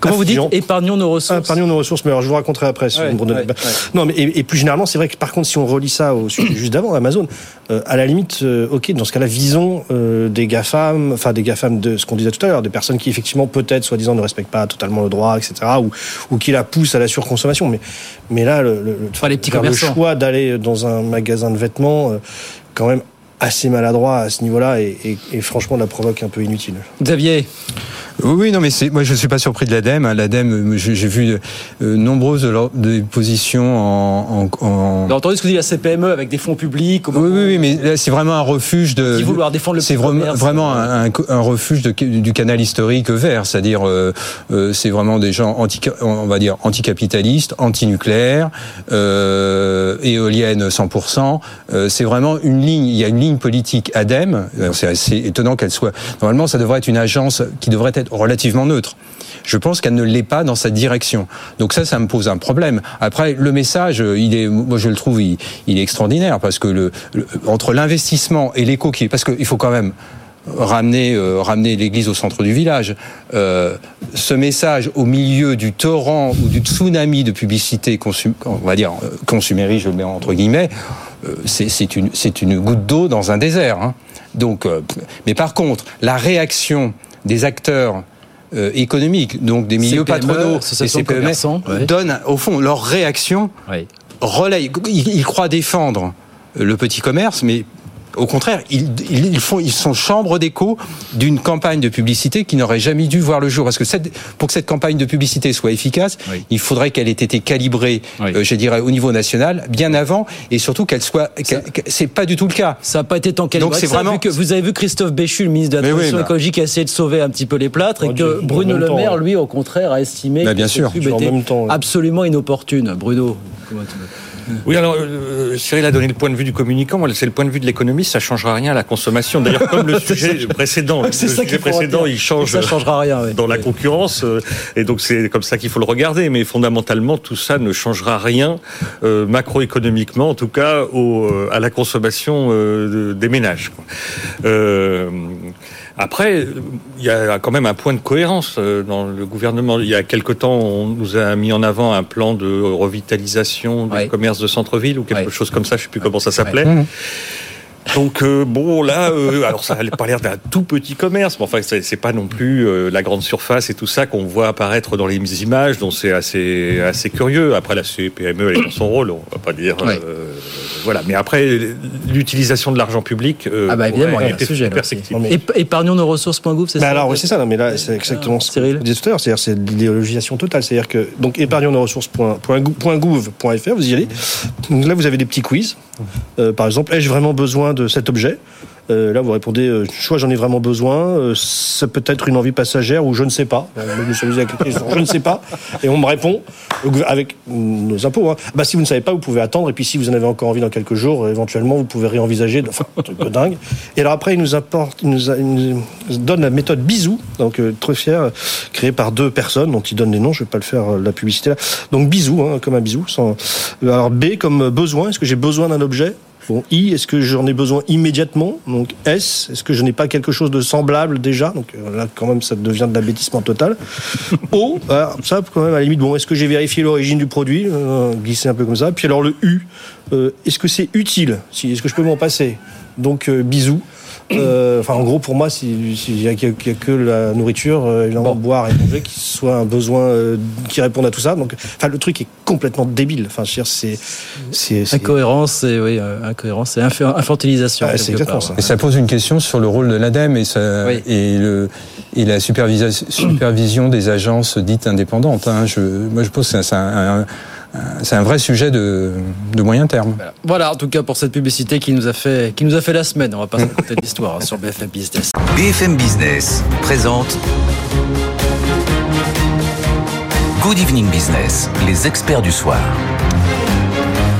Comment vous dites épargnons nos ressources
Épargnons nos ressources, mais alors je vous raconterai après. Si
Ouais,
vous me redonnez-
ouais, ouais.
Non, mais et, et plus généralement, c'est vrai que par contre, si on relie ça au sujet juste d'avant, Amazon, euh, à la limite, euh, ok, dans ce cas-là, visons euh, des GAFAM, enfin des GAFAM de ce qu'on disait tout à l'heure, des personnes qui effectivement peut-être, soi-disant, ne respectent pas totalement le droit, etc., ou, ou qui la poussent à la surconsommation. Mais, mais là, le, le, le-
les petits
faire le
commerçants.
choix d'aller dans un magasin de vêtements, euh, quand même assez maladroit à ce niveau-là, et, franchement, la provoque un peu inutile.
Xavier
Oui, oui, non, mais c'est, moi je ne suis pas surpris de l'ADEME. hein. L'ADEME, euh, j'ai vu euh, nombreuses de des positions en. en, en-
Vous avez entendu ce que dit la CPME avec des fonds publics
Oui, oui, oui, mais là, c'est vraiment un refuge de.
Dit vouloir défendre le
C'est vraiment, vraiment un, un- un refuge de, du canal historique vert, c'est-à-dire, euh, euh, c'est vraiment des gens anti, on va dire anticapitalistes, antinucléaires, euh, éoliennes 100%. Euh, c'est vraiment une ligne. Il y a une ligne politique ADEME. Euh, C'est assez étonnant qu'elle soit. Normalement, ça devrait être une agence qui devrait être relativement neutre. Je pense qu'elle ne l'est pas dans cette direction. Donc ça, ça me pose un problème. Après, le message, euh, moi je le trouve, il, est extraordinaire parce que entre l'investissement et l'écho parce qu'il faut quand même ramener euh, ramener l'église au centre du village. Euh, ce message au milieu du torrent ou du tsunami de publicité on va dire consumériste, je le mets entre guillemets, c'est une goutte d'eau dans un désert. hein. Donc, mais par contre, la réaction des acteurs euh, économiques, donc des milieux
CPME,
patronaux, et
commerçants, ouais.
donnent au fond leur réaction relaye. Ils, ils croient défendre le petit commerce, mais au contraire, ils, ils, ils font, ils sont chambre d'écho d'une campagne de publicité qui n'aurait jamais dû voir le jour. Parce que cette, pour que cette campagne de publicité soit efficace, il faudrait qu'elle ait été calibrée, euh, je dirais, au niveau national, bien avant, et surtout qu'elle soit. C'est pas du tout le cas.
Ça n'a pas été tant calibré
Donc c'est
que ça,
vraiment.
vu que vous avez vu Christophe Béchu, le ministre de la
Mais oui,
Transition
bah.
écologique, a essayé de sauver un petit peu les plâtres et
Oh,
que
Dieu,
Bruno Le
temps,
Maire,
ouais.
lui, au contraire, a estimé
Bah,
que
bien
cette
sûr.
pub
En
était
même temps, ouais.
absolument inopportune. Bruno, comment tu
Oui, alors euh, Cyril a donné le point de vue du communicant. Moi, c'est le point de vue de l'économiste. Ça changera rien à la consommation. D'ailleurs, comme le sujet précédent, le
C'est ça
sujet précédent, il change.
Ça changera rien, ouais.
dans la concurrence, euh, et donc c'est comme ça qu'il faut le regarder. Mais fondamentalement, tout ça ne changera rien euh, macroéconomiquement, en tout cas, au, euh, à la consommation euh, de- des ménages. Après, il y a quand même un point de cohérence euh, dans le gouvernement. Il y a quelque temps, on nous a mis en avant un plan de revitalisation du commerce de centre-ville ou quelque chose comme ça. Je sais plus comment ça s'appelait. Donc euh, bon là, euh, alors ça n'a pas l'air d'un tout petit commerce, mais enfin c'est c'est pas non plus euh, la grande surface et tout ça qu'on voit apparaître dans les images, donc c'est assez assez curieux. Après la CPME elle est dans son rôle, on va pas dire euh, voilà. Mais après l'utilisation de l'argent public, euh,
Ah bah évidemment, il y a un sujet Épargnons nos ressources.gouv, c'est
Bah
ça
alors, oui, c'est ça, non, mais là, c'est exactement ce que disiez tout à l'heure, c'est-à-dire c'est l'idéologisation totale. C'est-à-dire que, donc, épargnons nos ressources.gouv.fr, vous y allez. Donc là, vous avez des petits quiz. Euh, par exemple, ai-je vraiment besoin de cet objet Euh, là, vous répondez, euh, soit j'en ai vraiment besoin, euh, ça peut être une envie passagère ou je ne sais pas. Euh, Je ne sais pas, et on me répond avec nos impôts. Hein. Bah, si vous ne savez pas, vous pouvez attendre, et puis si vous en avez encore envie dans quelques jours, éventuellement, vous pouvez réenvisager. Enfin, un truc de dingue. Et alors après, il nous apporte, il nous, donne la méthode Bisou, donc très fier, créée par deux personnes dont il donne les noms. Je vais pas le faire la publicité là. Donc Bisou, hein, comme un bisou. Sans... Alors B comme besoin. Est-ce que j'ai besoin d'un objet? Bon, I, est-ce que j'en ai besoin immédiatement Donc S, est-ce que je n'ai pas quelque chose de semblable déjà Donc euh, là, quand même, ça devient de l'abêtissement total. O, ça, quand même, à la limite, bon, est-ce que j'ai vérifié l'origine du produit euh, Glisser un peu comme ça. Puis alors le U, euh, est-ce que c'est utile si, Est-ce que je peux m'en passer Donc bisous. Euh, Enfin, en gros, pour moi, s'il si, n'y a, a- qu'il y a que la nourriture, euh, évidemment, boire et manger qui soit un besoin euh, qui réponde à tout ça. Donc, enfin, le truc est complètement débile. Enfin, c'est,
Incohérence et oui, incohérence et inf- infantilisation.
Ah, c'est
quelque
exactement
part,
ça.
Et ça pose une question sur le rôle de l'ADEME et, ça- et, le, et la supervision des agences dites indépendantes. hein. Je, moi, je pense que c'est un, un- un- c'est un vrai sujet de, de moyen terme.
Voilà, en tout cas pour cette publicité qui nous a fait, qui nous a fait la semaine. On va pas se raconter l'histoire hein, sur BFM Business.
BFM Business présente Good Evening Business, les experts du soir.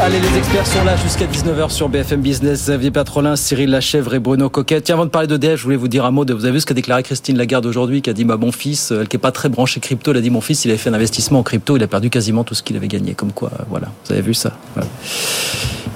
Allez, les experts sont là jusqu'à 19h sur BFM Business. Xavier Patrolin, Cyril Lachèvre et Bruno Coquet. Tiens, avant de parler d'EDF, je voulais vous dire un mot de, vous avez vu ce qu'a déclaré Christine Lagarde aujourd'hui, qui a dit, bah, mon fils, elle qui est pas très branché crypto, elle a dit, mon fils, il avait fait un investissement en crypto, il a perdu quasiment tout ce qu'il avait gagné. Comme quoi, voilà. Vous avez vu ça? Voilà.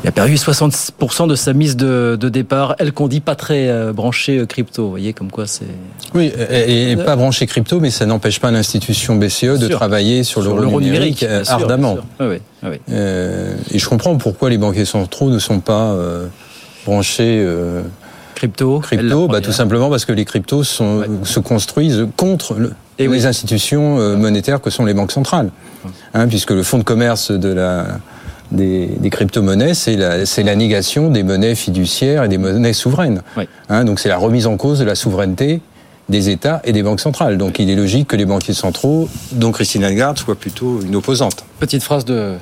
Il a perdu 60% de sa mise de, de départ. Elle qu'on dit pas très euh, branchée crypto. Vous voyez, comme quoi c'est.
Oui, et, et pas branché crypto, mais ça n'empêche pas l'institution BCE de
Sûr.
travailler sur,
Sur
l'euro numérique,
numérique,
euh,
sûr,
ardemment.
sûr. Ah oui, ah oui.
Euh, et je comprends pourquoi les banquiers centraux ne sont pas euh, branchés euh,
crypto.
Crypto, bah, tout simplement parce que les cryptos sont, se construisent contre le-
Et
les
oui.
institutions monétaires que sont les banques centrales, Hein, puisque le fonds de commerce de la des, des crypto-monnaies, c'est la, négation des monnaies fiduciaires et des monnaies souveraines.
Oui.
Hein, donc c'est la remise en cause de la souveraineté des États et des banques centrales. Donc il est logique que les banquiers centraux, dont Christine Lagarde, soient plutôt une opposante.
Petite phrase de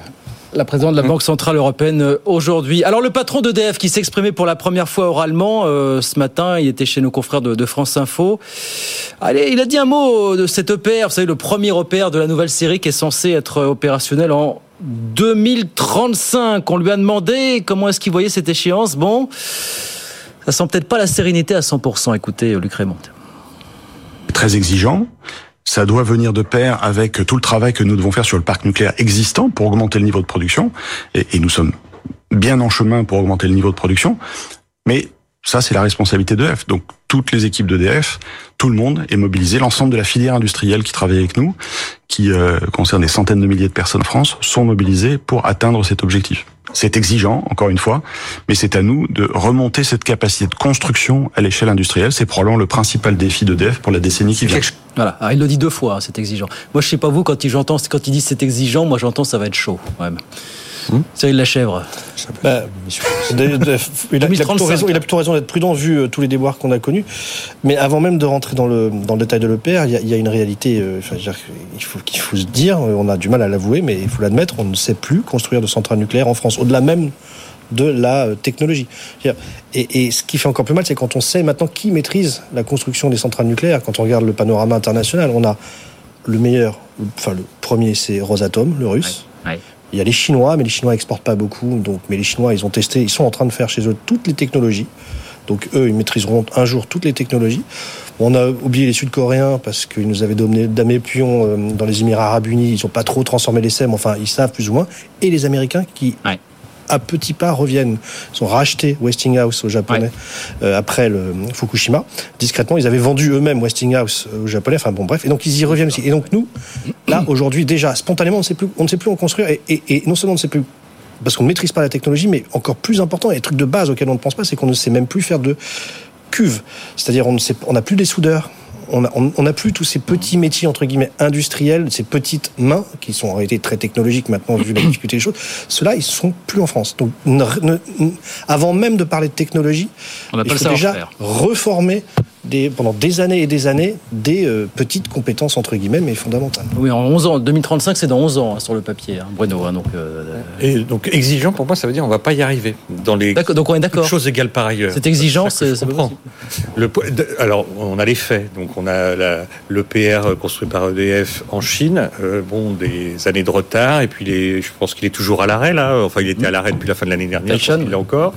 la présidente de la Banque Centrale Européenne euh, aujourd'hui. Alors le patron d'EDF qui s'exprimait pour la première fois oralement euh, ce matin, il était chez nos confrères de, de France Info. Allez, il a dit un mot de cet EPR, vous savez, le premier EPR de la nouvelle série qui est censé être opérationnel en 2035. On lui a demandé comment est-ce qu'il voyait cette échéance. Bon, ça sent peut-être pas la sérénité à 100%. Écoutez, Luc Raymond.
Très exigeant. Ça doit venir de pair avec tout le travail que nous devons faire sur le parc nucléaire existant pour augmenter le niveau de production. Et, nous sommes bien en chemin pour augmenter le niveau de production. Mais ça, c'est la responsabilité d'EDF. Donc, toutes les équipes d'EDF, tout le monde est mobilisé. L'ensemble de la filière industrielle qui travaille avec nous, qui euh, concerne des centaines de milliers de personnes en France, sont mobilisés pour atteindre cet objectif. C'est exigeant, encore une fois, mais c'est à nous de remonter cette capacité de construction à l'échelle industrielle. C'est probablement le principal défi d'EDF pour la décennie qui vient.
Voilà, Alors, il le dit deux fois, hein, c'est exigeant. Moi, je sais pas vous, quand il, j'entends, quand il dit c'est exigeant, moi j'entends ça va être chaud. quand même. Cyril Lachèvre.
Bah, il, a, il a plutôt
2035.
raison, il a plutôt raison d'être prudent vu euh, tous les déboires qu'on a connus. Mais avant même de rentrer dans le, dans le détail de l'EPR, il y a, il y a une réalité. euh, il faut qu'il faut se dire, euh, on a du mal à l'avouer, mais il faut l'admettre, on ne sait plus construire de centrales nucléaires en France, au-delà même de la euh, technologie. Et, et ce qui fait encore plus mal, c'est quand on sait maintenant qui maîtrise la construction des centrales nucléaires. Quand on regarde le panorama international, on a le meilleur, enfin le premier, c'est Rosatom, le russe. Il y a les Chinois, mais les Chinois exportent pas beaucoup. Donc, mais les Chinois, ils ont testé, ils sont en train de faire chez eux toutes les technologies. Donc eux, ils maîtriseront un jour toutes les technologies. On a oublié les Sud-Coréens parce qu'ils nous avaient donné damé pion euh, dans les Émirats Arabes Unis. Ils n'ont pas trop transformé l'essai, mais enfin, ils savent plus ou moins. Et les Américains qui, à petits pas, reviennent. Ils ont racheté Westinghouse aux Japonais euh, après le Fukushima. Discrètement, ils avaient vendu eux-mêmes Westinghouse aux Japonais. Enfin bon, bref. Et donc ils y reviennent aussi. Et donc nous, là aujourd'hui déjà, spontanément, on ne sait plus, on ne sait plus où construire. Et, et- et non seulement on ne sait plus parce qu'on ne maîtrise pas la technologie, mais encore plus important, et les trucs de base auxquels on ne pense pas, c'est qu'on ne sait même plus faire de cuve. C'est-à-dire, on ne sait, on n'a plus des soudeurs. On n'a on, on n'a plus tous ces petits métiers entre guillemets industriels, ces petites mains qui sont en réalité très technologiques maintenant vu la difficulté des choses. Ceux-là, ils sont plus en France. Donc, ne- ne- avant même de parler de technologie,
On
il faut déjà
savoir-faire.
reformer des, pendant des années et des années des euh, petites compétences entre guillemets, mais fondamentales.
Oui, en 11 ans. 2035, c'est dans 11 ans hein, sur le papier, hein, Bruno. hein, donc, euh,
Et donc exigeant pour moi, ça veut dire on va pas y arriver dans les
D'accord, donc on est d'accord.
choses égales par ailleurs.
C'est exigeant,
ça que je
c'est-.
Le alors on a les faits. Donc on a la- l'EPR construit par EDF en Chine. euh, bon, des années de retard et puis les, je pense qu'il est toujours à l'arrêt là. Enfin, il était à l'arrêt depuis la fin de l'année dernière. Je pense qu'il est encore.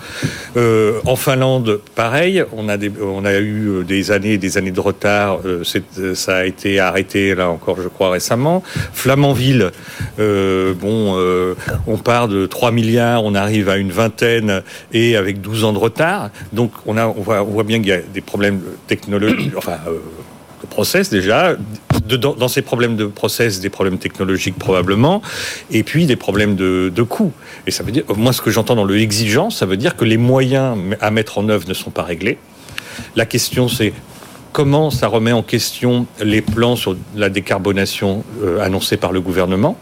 Euh, en Finlande, pareil. On a des, on a eu euh, des années, et des années de retard. euh, euh, ça a été arrêté là encore, je crois récemment. Flamanville, euh, bon, on part de 3 milliards, on arrive à une vingtaine et avec 12 ans de retard. Donc on a, voit, bien qu'il y a des problèmes technologiques, enfin. de process déjà, dans, ces problèmes de process, des problèmes technologiques probablement, et puis des problèmes de, de coûts. Et ça veut dire, moi ce que j'entends dans le exigeant, ça veut dire que les moyens à mettre en œuvre ne sont pas réglés. La question c'est comment ça remet en question les plans sur la décarbonation euh, annoncés par le gouvernement.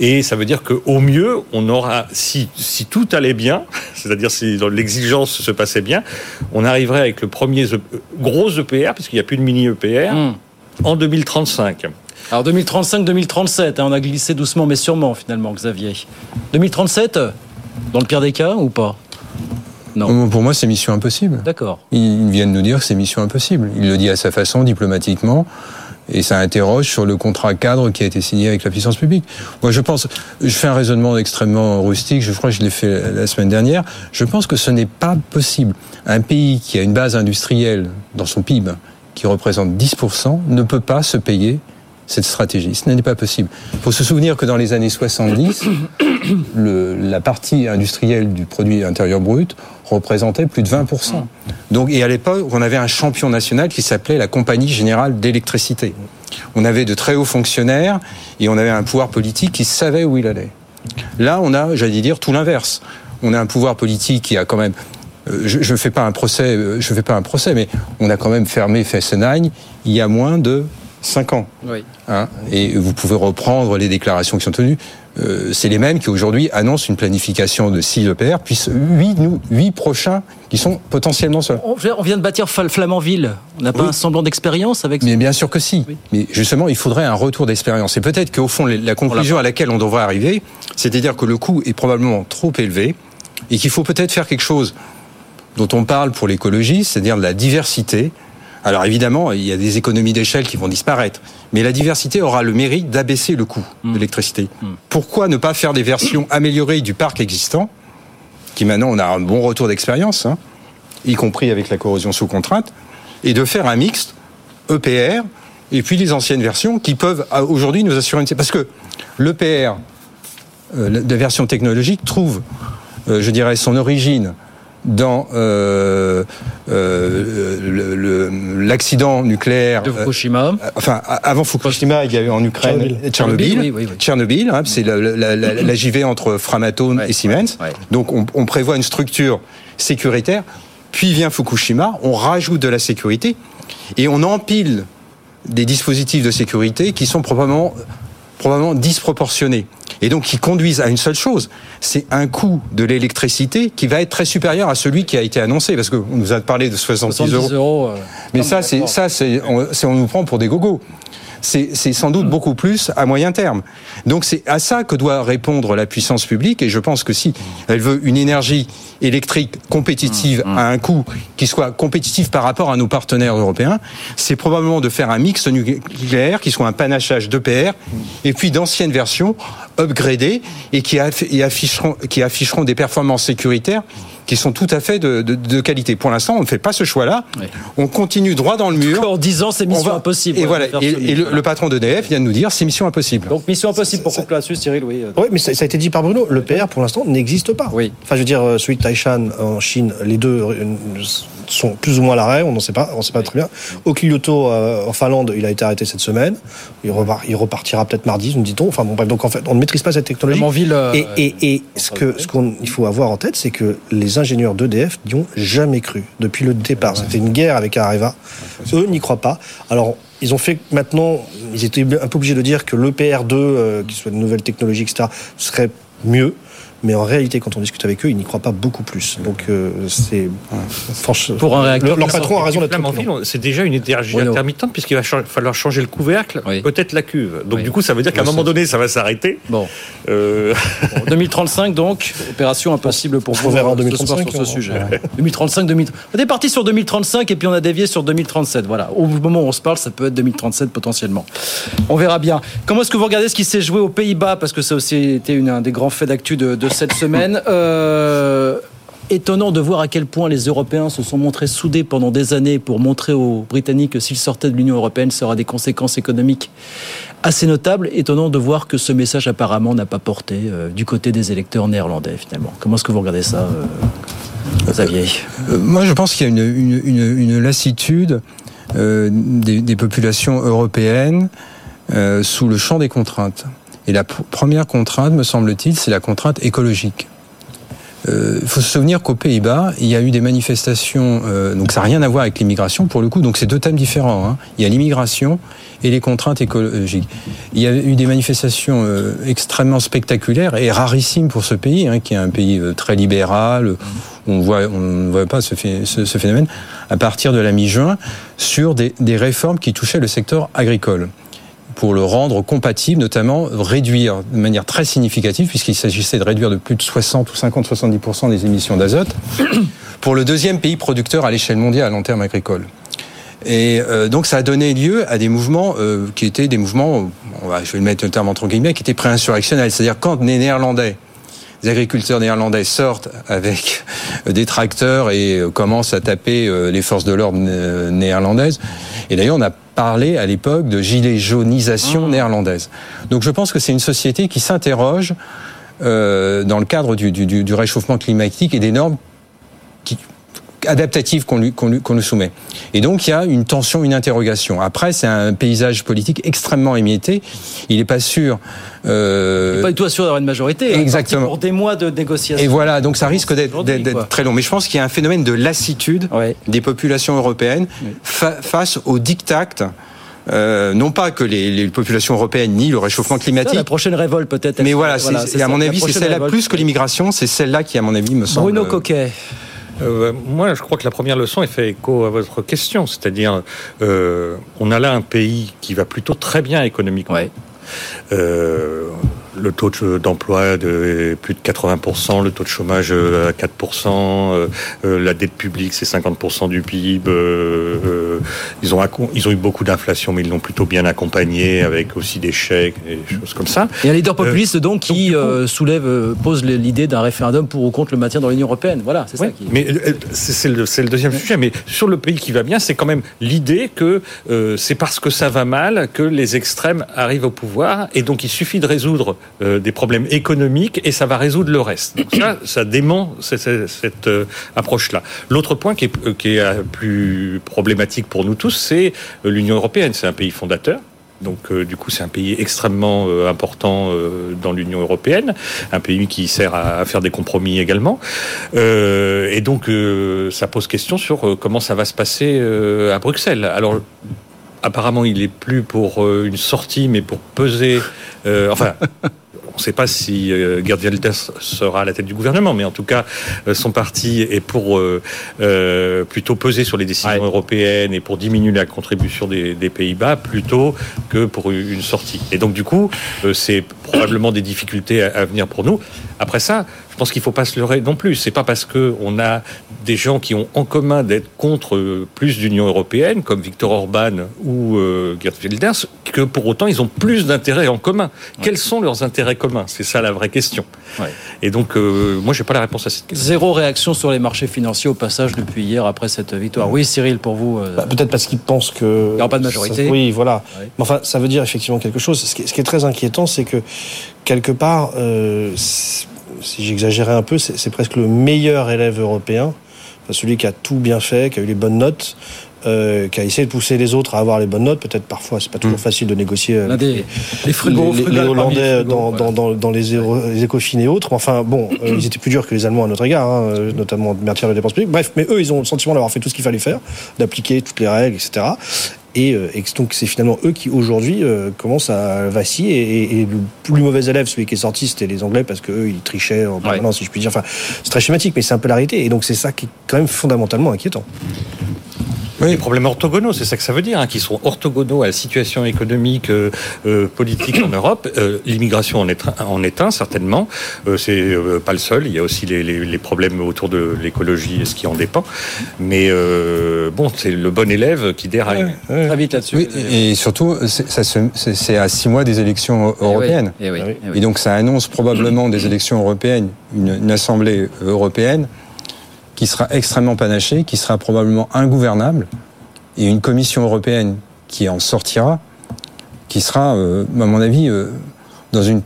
Et ça veut dire qu'au mieux, on aura, si, si tout allait bien, c'est-à-dire si l'exigence se passait bien, on arriverait avec le premier E- gros EPR, puisqu'il n'y a plus de mini EPR, en 2035.
Alors 2035-2037, hein, on a glissé doucement mais sûrement finalement, Xavier. 2037, euh, dans le pire des cas ou pas?
Non. Pour moi, c'est mission impossible.
D'accord.
Ils ils viennent nous dire que c'est mission impossible. Il le dit à sa façon, diplomatiquement. Et ça interroge sur le contrat cadre qui a été signé avec la puissance publique. Moi, je pense, je fais un raisonnement extrêmement rustique, je crois que je l'ai fait la semaine dernière. Je pense que ce n'est pas possible. Un pays qui a une base industrielle dans son PIB qui représente 10% ne peut pas se payer cette stratégie. Ce n'est pas possible. Il faut se souvenir que dans les années 70, le, la partie industrielle du produit intérieur brut représentait plus de 20%. Donc, et à l'époque, on avait un champion national qui s'appelait la Compagnie Générale d'Électricité. On avait de très hauts fonctionnaires et on avait un pouvoir politique qui savait où il allait. Là, on a, j'allais dire, tout l'inverse. On a un pouvoir politique qui a quand même euh, je ne fais pas un procès, euh, je fais pas un procès, mais on a quand même fermé Fessenheim il y a moins de 5 ans.
Oui.
Hein, et vous pouvez reprendre les déclarations qui sont tenues. Euh, c'est les mêmes qui aujourd'hui annoncent une planification de 6 EPR, puis 8, nous, 8 prochains qui sont potentiellement seuls.
On on vient de bâtir Flamanville. On n'a pas
Oui.
un semblant d'expérience avec
Mais bien sûr que si. Mais justement, il faudrait un retour d'expérience. Et peut-être qu'au fond, la conclusion à laquelle on devrait arriver, c'est-à-dire que le coût est probablement trop élevé et qu'il faut peut-être faire quelque chose dont on parle pour l'écologie, c'est-à-dire de la diversité. Alors évidemment, il y a des économies d'échelle qui vont disparaître, mais la diversité aura le mérite d'abaisser le coût de l'électricité. Pourquoi ne pas faire des versions améliorées du parc existant, qui maintenant on a un bon retour d'expérience, hein, y compris avec la corrosion sous contrainte, et de faire un mixte EPR et puis les anciennes versions qui peuvent aujourd'hui nous assurer une... Parce que l'EPR, euh, la- la version technologique, trouve, euh, je dirais, son origine dans euh, euh, l'accident nucléaire
de Fukushima.
euh, enfin, a- avant Fukushima, il y a eu en Ukraine
Tchernobyl.
Tchernobyl.
Tchernobyl, oui, oui, oui.
Tchernobyl, hein, c'est la, la- la- la JV entre Framatome et Siemens. Donc, on, on prévoit une structure sécuritaire. Puis vient Fukushima, on rajoute de la sécurité et on empile des dispositifs de sécurité qui sont probablement, probablement disproportionnés. Et donc qui conduisent à une seule chose, c'est un coût de l'électricité qui va être très supérieur à celui qui a été annoncé, parce qu'on nous a parlé de 70,
70
euros.
euros. euh,
Mais ça, c'est ça, c'est on, on nous prend pour des gogos. C'est c'est sans doute beaucoup plus à moyen terme. Donc c'est à ça que doit répondre la puissance publique. Et je pense que si elle veut une énergie électrique compétitive à un coût qui soit compétitif par rapport à nos partenaires européens, c'est probablement de faire un mix nucléaire qui soit un panachage d'EPR et puis d'anciennes versions upgradées et qui, afficheront, qui afficheront des performances sécuritaires qui sont tout à fait de, de- de qualité. Pour l'instant, on ne fait pas ce choix-là. On continue droit dans le mur.
En 10 ans, c'est mission
va-
impossible.
Et voilà. Et, le, le patron d'EDF vient de nous dire c'est mission impossible.
Donc mission impossible pour conclure là-dessus, Cyril, oui.
Oui, mais ça, ça a été dit par Bruno. Le PR, pour l'instant, n'existe pas.
Oui.
Enfin, je veux dire, celui de Taishan en Chine, les deux sont plus ou moins à l'arrêt. On n'en sait pas. On ne sait pas très bien. Okilioto euh, en Finlande, il a été arrêté cette semaine. Il, repart- il repartira peut-être mardi, nous dit-on. Enfin, bon, bref. Donc, en fait, on ne maîtrise pas cette technologie.
Euh,
et et, et ce que ce qu'on il faut avoir en tête, c'est que les ingénieurs d'EDF n'y ont jamais cru depuis le départ. C'était une guerre avec Areva. Eux n'y croient pas. Alors. Ils ont fait maintenant, ils étaient un peu obligés de dire que l'EPR2, euh, qui soit une nouvelle technologie, etc., serait mieux. Mais en réalité, quand on discute avec eux, ils n'y croient pas beaucoup plus. Donc, euh, c'est. Franchement.
Pour un réacteur
Leur, patron a raison d'être.
C'est déjà une énergie intermittente puisqu'il va falloir changer le couvercle, peut-être la cuve. Donc
Oui.
du coup, ça veut dire qu'à un moment donné, ça va s'arrêter.
Bon.
Euh,
Bon, 2035 donc, opération impossible pour vous
On verra en
euh, ce soir
2035,
sur ce
on-
sujet. 2035, 2000. On est parti sur 2035 et puis on a dévié sur 2037. Voilà. Au moment où on se parle, ça peut être 2037 potentiellement. On verra bien. Comment est-ce que vous regardez ce qui s'est joué aux Pays-Bas? Parce que ça a aussi été une, un des grands faits d'actu de, de cette semaine. Euh, Étonnant de voir à quel point les Européens se sont montrés soudés pendant des années pour montrer aux Britanniques que s'ils sortaient de l'Union européenne, ça aura des conséquences économiques assez notables. Étonnant de voir que ce message apparemment n'a pas porté euh, du côté des électeurs néerlandais finalement. Comment est-ce que vous regardez ça, euh, Xavier
Moi, je pense qu'il y a une, lassitude des, populations européennes sous le champ des contraintes. Et la pr- première contrainte, me semble-t-il, c'est la contrainte écologique. Euh, Il faut se souvenir qu'aux Pays-Bas, il y a eu des manifestations, euh, donc ça n'a rien à voir avec l'immigration pour le coup, donc c'est deux thèmes différents. hein. Il y a l'immigration et les contraintes écologiques. Il y a eu des manifestations euh, extrêmement spectaculaires et rarissimes pour ce pays, hein, qui est un pays euh, très libéral. On voit, on ne voit pas ce phénomène à partir de la mi-juin sur des, des réformes qui touchaient le secteur agricole pour le rendre compatible, notamment réduire de manière très significative, puisqu'il s'agissait de réduire de plus de 60 ou 50, 70% des émissions d'azote, pour le deuxième pays producteur à l'échelle mondiale en termes agricoles. Et euh, donc ça a donné lieu à des mouvements euh, qui étaient des mouvements, on va, je vais le mettre un terme entre guillemets, qui étaient pré-insurrectionnels. C'est-à-dire quand les Néerlandais les agriculteurs néerlandais sortent avec des tracteurs et commencent à taper les forces de l'ordre néerlandaises. Et d'ailleurs, on a parlé à l'époque de gilet jaunisation mmh. néerlandaise. Donc je pense que c'est une société qui s'interroge euh, dans le cadre du, du, du, réchauffement climatique et des normes qui, adaptative qu'on lui, qu'on lui, lui, soumet. Et donc il y a une tension, une interrogation. Après, c'est un paysage politique extrêmement émietté. Il n'est pas sûr.
Euh... Il n'est pas du tout sûr d'avoir une majorité.
Hein, Exactement.
Pour des mois de négociations.
Et voilà, donc ça risque d'être très long. Mais je pense qu'il y a un phénomène de lassitude des populations européennes face aux dictats euh, non pas que les, les, populations européennes nient le réchauffement climatique. Ça,
la prochaine révolte peut-être.
Mais voilà, voilà à mon avis, c'est celle-là plus que l'immigration, c'est celle-là qui, à mon avis, me semble.
Bruno Coquet.
Euh, moi, je crois que la première leçon elle fait écho à votre question, c'est-à-dire euh, on a là un pays qui va plutôt très bien économiquement. Euh, le taux d'emploi de plus de 80%, le taux de chômage à 4%, la dette publique c'est 50% du PIB. ils ont ils ont eu beaucoup d'inflation, mais ils l'ont plutôt bien accompagné avec aussi des chèques et des choses comme ça.
Et un leader populiste donc qui soulève, pose l'idée d'un référendum pour ou contre le maintien dans l'Union européenne. Voilà, c'est ça. Qui...
Mais c'est le, le, deuxième sujet. Mais sur le pays qui va bien, c'est quand même l'idée que c'est parce que ça va mal que les extrêmes arrivent au pouvoir et donc il suffit de résoudre euh, des problèmes économiques et ça va résoudre le reste. Donc ça, ça dément cette, cette euh, approche-là. L'autre point qui est, euh, qui est plus problématique pour nous tous, c'est l'Union européenne. C'est un pays fondateur. Donc du coup, c'est un pays extrêmement important dans l'Union européenne, un pays qui sert à, faire des compromis également. et donc, ça pose question sur comment ça va se passer à Bruxelles. Alors, apparemment, il est plus pour euh, une sortie, mais pour peser. Euh, enfin. On ne sait pas si euh, sera à la tête du gouvernement, mais en tout cas, euh, son parti est pour plutôt peser sur les décisions européennes et pour diminuer la contribution des, Pays-Bas plutôt que pour une sortie. Et donc, du coup, c'est probablement des difficultés à, à venir pour nous. Après ça, je pense qu'il ne faut pas se leurrer non plus. C'est pas parce qu'on a des gens qui ont en commun d'être contre euh, plus d'Union européenne, comme Viktor Orban ou euh, Gerd Wilders, que pour autant ils ont plus d'intérêts en commun. Quels sont leurs intérêts communs? C'est ça la vraie question. Et donc, euh, moi, je n'ai pas la réponse à cette question.
Zéro réaction sur les marchés financiers au passage depuis hier après cette victoire. Oui, Cyril, pour vous.
Bah, peut-être parce qu'ils pensent que.
Il n'y aura pas de majorité.
oui, voilà. Mais enfin, ça veut dire effectivement quelque chose. Ce qui est, très inquiétant, c'est que quelque part si j'exagérais un peu, c'est presque le meilleur élève européen, celui qui a tout bien fait, qui a eu les bonnes notes, euh, qui a essayé de pousser les autres à avoir les bonnes notes. Peut-être parfois, c'est pas toujours mm. facile de négocier
euh, des, les,
les, Hollandais dans, dans, dans, dans, les, les écofines et autres. Enfin, bon, euh, ils étaient plus durs que les Allemands à notre égard, hein, notamment en matière de dépenses publiques. Bref, mais eux, ils ont le sentiment d'avoir fait tout ce qu'il fallait faire, d'appliquer toutes les règles, etc. Euh, et, donc c'est finalement eux qui aujourd'hui euh, commencent à vaciller. Et, le plus mauvais élève, celui qui est sorti, c'était les Anglais parce qu'eux, ils trichaient en permanence, si je puis dire. Enfin, c'est très schématique, mais c'est un peu la réalité. Et donc c'est ça qui est quand même fondamentalement inquiétant.
Oui. Les problèmes orthogonaux, c'est ça que ça veut dire, hein, qui sont orthogonaux à la situation économique, euh, euh politique en Europe. Euh, L'immigration en, en, est un, certainement. Euh, c'est euh, pas le seul. Il y a aussi les, les, les problèmes autour de l'écologie et ce qui en dépend. Mais bon, c'est le bon élève qui déraille.
Ouais, Très vite là-dessus.
Oui, et surtout, c'est à six mois des élections eh européennes. Et, oui, et, oui, et, donc, ça annonce probablement des élections européennes, une, une assemblée européenne qui sera extrêmement panaché, qui sera probablement ingouvernable, et une Commission européenne qui en sortira, qui sera, euh, à mon avis, euh, dans une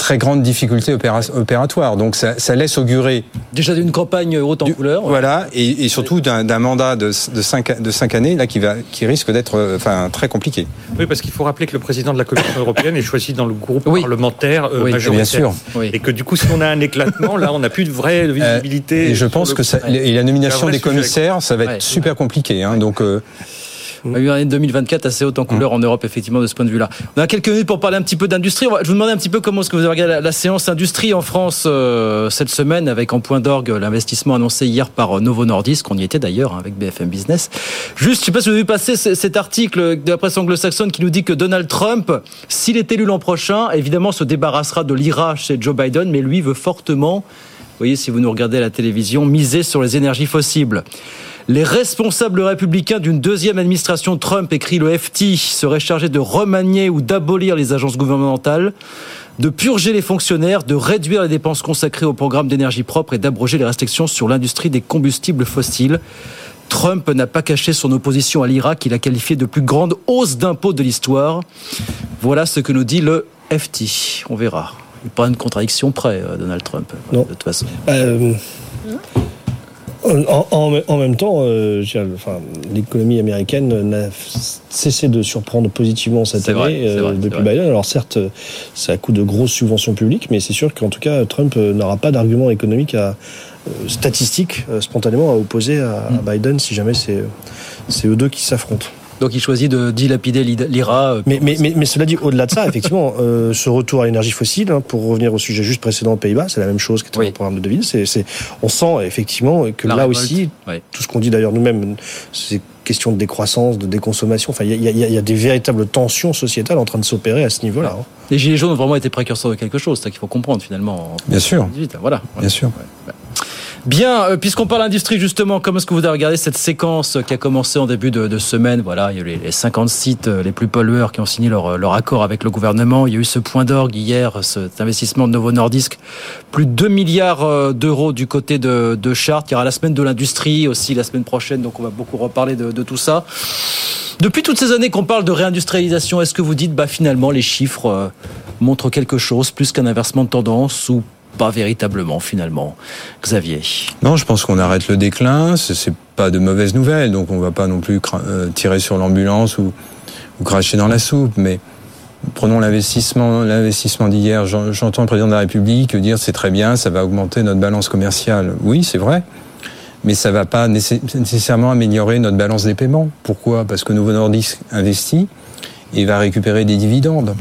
très grande difficulté opératoire. Donc ça, ça, laisse augurer...
Déjà d'une campagne haute en couleur.
Voilà, et, et surtout d'un mandat de, de, cinq, de cinq années là, qui, va, qui risque d'être enfin, très compliqué.
Oui, parce qu'il faut rappeler que le président de la Commission européenne est choisi dans le groupe parlementaire euh, oui, majoritaire. Bien sûr. Et que du coup, si on a un éclatement, là, on n'a plus de vraie euh, visibilité.
et je pense que ça, et la nomination des commissaires, ça va être super compliqué. Hein, donc... Euh,
on a eu une année 2024 assez haute en couleur en Europe, effectivement, de ce point de vue-là. On a quelques minutes pour parler un petit peu d'industrie. Je vous demandais un petit peu comment est-ce que vous avez regardé la, séance industrie en France euh, cette semaine, avec en point d'orgue l'investissement annoncé hier par euh, Novo Nordisk. On y était d'ailleurs hein, avec BFM Business. Juste, je sais pas si vous avez vu passer cet article de la presse anglo-saxonne qui nous dit que Donald Trump, s'il est élu l'an prochain, évidemment se débarrassera de l'IRA chez Joe Biden, mais lui veut fortement, vous voyez si vous nous regardez à la télévision, miser sur les énergies fossiles. Les responsables républicains d'une deuxième administration Trump, écrit le FT, seraient chargés de remanier ou d'abolir les agences gouvernementales, de purger les fonctionnaires, de réduire les dépenses consacrées au programme d'énergie propre et d'abroger les restrictions sur l'industrie des combustibles fossiles. Trump n'a pas caché son opposition à l'Irak, qu'il a qualifié de plus grande hausse d'impôts de l'histoire. Voilà ce que nous dit le FT. On verra. Il pas une contradiction près, euh, Donald Trump,
Non.
de toute façon.
Euh, en, en- en même temps, euh, enfin, l'économie américaine n'a cessé de surprendre positivement cette année
vrai,
euh,
vrai,
depuis. Biden. Alors certes, c'est à coup de grosses subventions publiques, mais c'est sûr qu'en tout cas, Trump euh, n'aura pas d'argument économique à, euh, statistique spontanément à opposer à,
Mm.
à Biden si jamais c'est c'est eux deux qui s'affrontent.
Donc il choisit de dilapider l'I- l'IRA. euh,
Mais, mais, mais, mais cela dit, au-delà de ça, effectivement, euh, ce retour à l'énergie fossile, hein, pour revenir au sujet juste précédent aux Pays-Bas, c'est la même chose que dans le programme de devise. C'est, c'est, on sent effectivement que
La
là
révolte,
aussi, tout ce qu'on dit d'ailleurs nous-mêmes, c'est question de décroissance, de déconsommation. Enfin, il y a, y y des véritables tensions sociétales en train de s'opérer à ce niveau-là. hein.
Les Gilets jaunes ont vraiment été précurseurs de quelque chose, c'est ça qu'il faut comprendre finalement. en
Bien sûr.
2018, Voilà.
Bien sûr.
Bien, euh, puisqu'on parle industrie justement, comment est-ce que vous avez regardé cette séquence qui a commencé en début de, semaine? Voilà, il y a eu les, les 50 sites euh, les plus pollueurs qui ont signé leur, euh, leur accord avec le gouvernement. Il y a eu ce point d'orgue hier, cet investissement de Novo Nordisk, plus de 2 milliards d'euros du côté de, de Chartres. Il y aura la semaine de l'industrie aussi la semaine prochaine, donc on va beaucoup reparler de, de tout ça. Depuis toutes ces années qu'on parle de réindustrialisation, est-ce que vous dites, bah finalement, les chiffres montrent quelque chose, plus qu'un inversement de tendance ou pas véritablement finalement, Xavier
Non, je pense qu'on arrête le déclin. C'est pas de mauvaises nouvelles, donc on va pas non plus euh, tirer sur l'ambulance ou, cracher dans la soupe. Mais prenons l'investissement, l'investissement d'hier. J'en- J'entends le président de la République dire c'est très bien, ça va augmenter notre balance commerciale. Oui, c'est vrai. Mais ça va pas nécess- nécessairement améliorer notre balance des paiements. Pourquoi? Parce que Novo Nordisk investit et va récupérer des dividendes.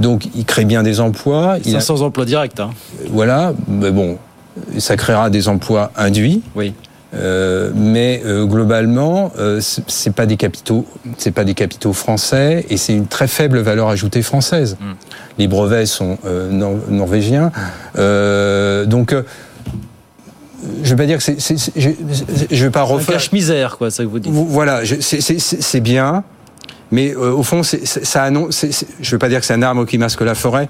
Donc, il crée bien des emplois. Il a-
500 emplois directs. Hein.
voilà, mais bon, ça créera des emplois induits.
Oui.
Euh, mais euh, globalement, euh, c'est pas des capitaux, c'est pas des capitaux français et c'est une très faible valeur ajoutée française.
Hmm.
Les brevets sont euh, nor- norvégiens, donc. je vais pas dire que c'est, je, vais pas
Un
refaire.
cache-misère, quoi, ça que vous dites.
Voilà, c'est bien, mais euh, au fond, c'est- ça annonce. je ne veux pas dire que c'est un arbre qui masque la forêt,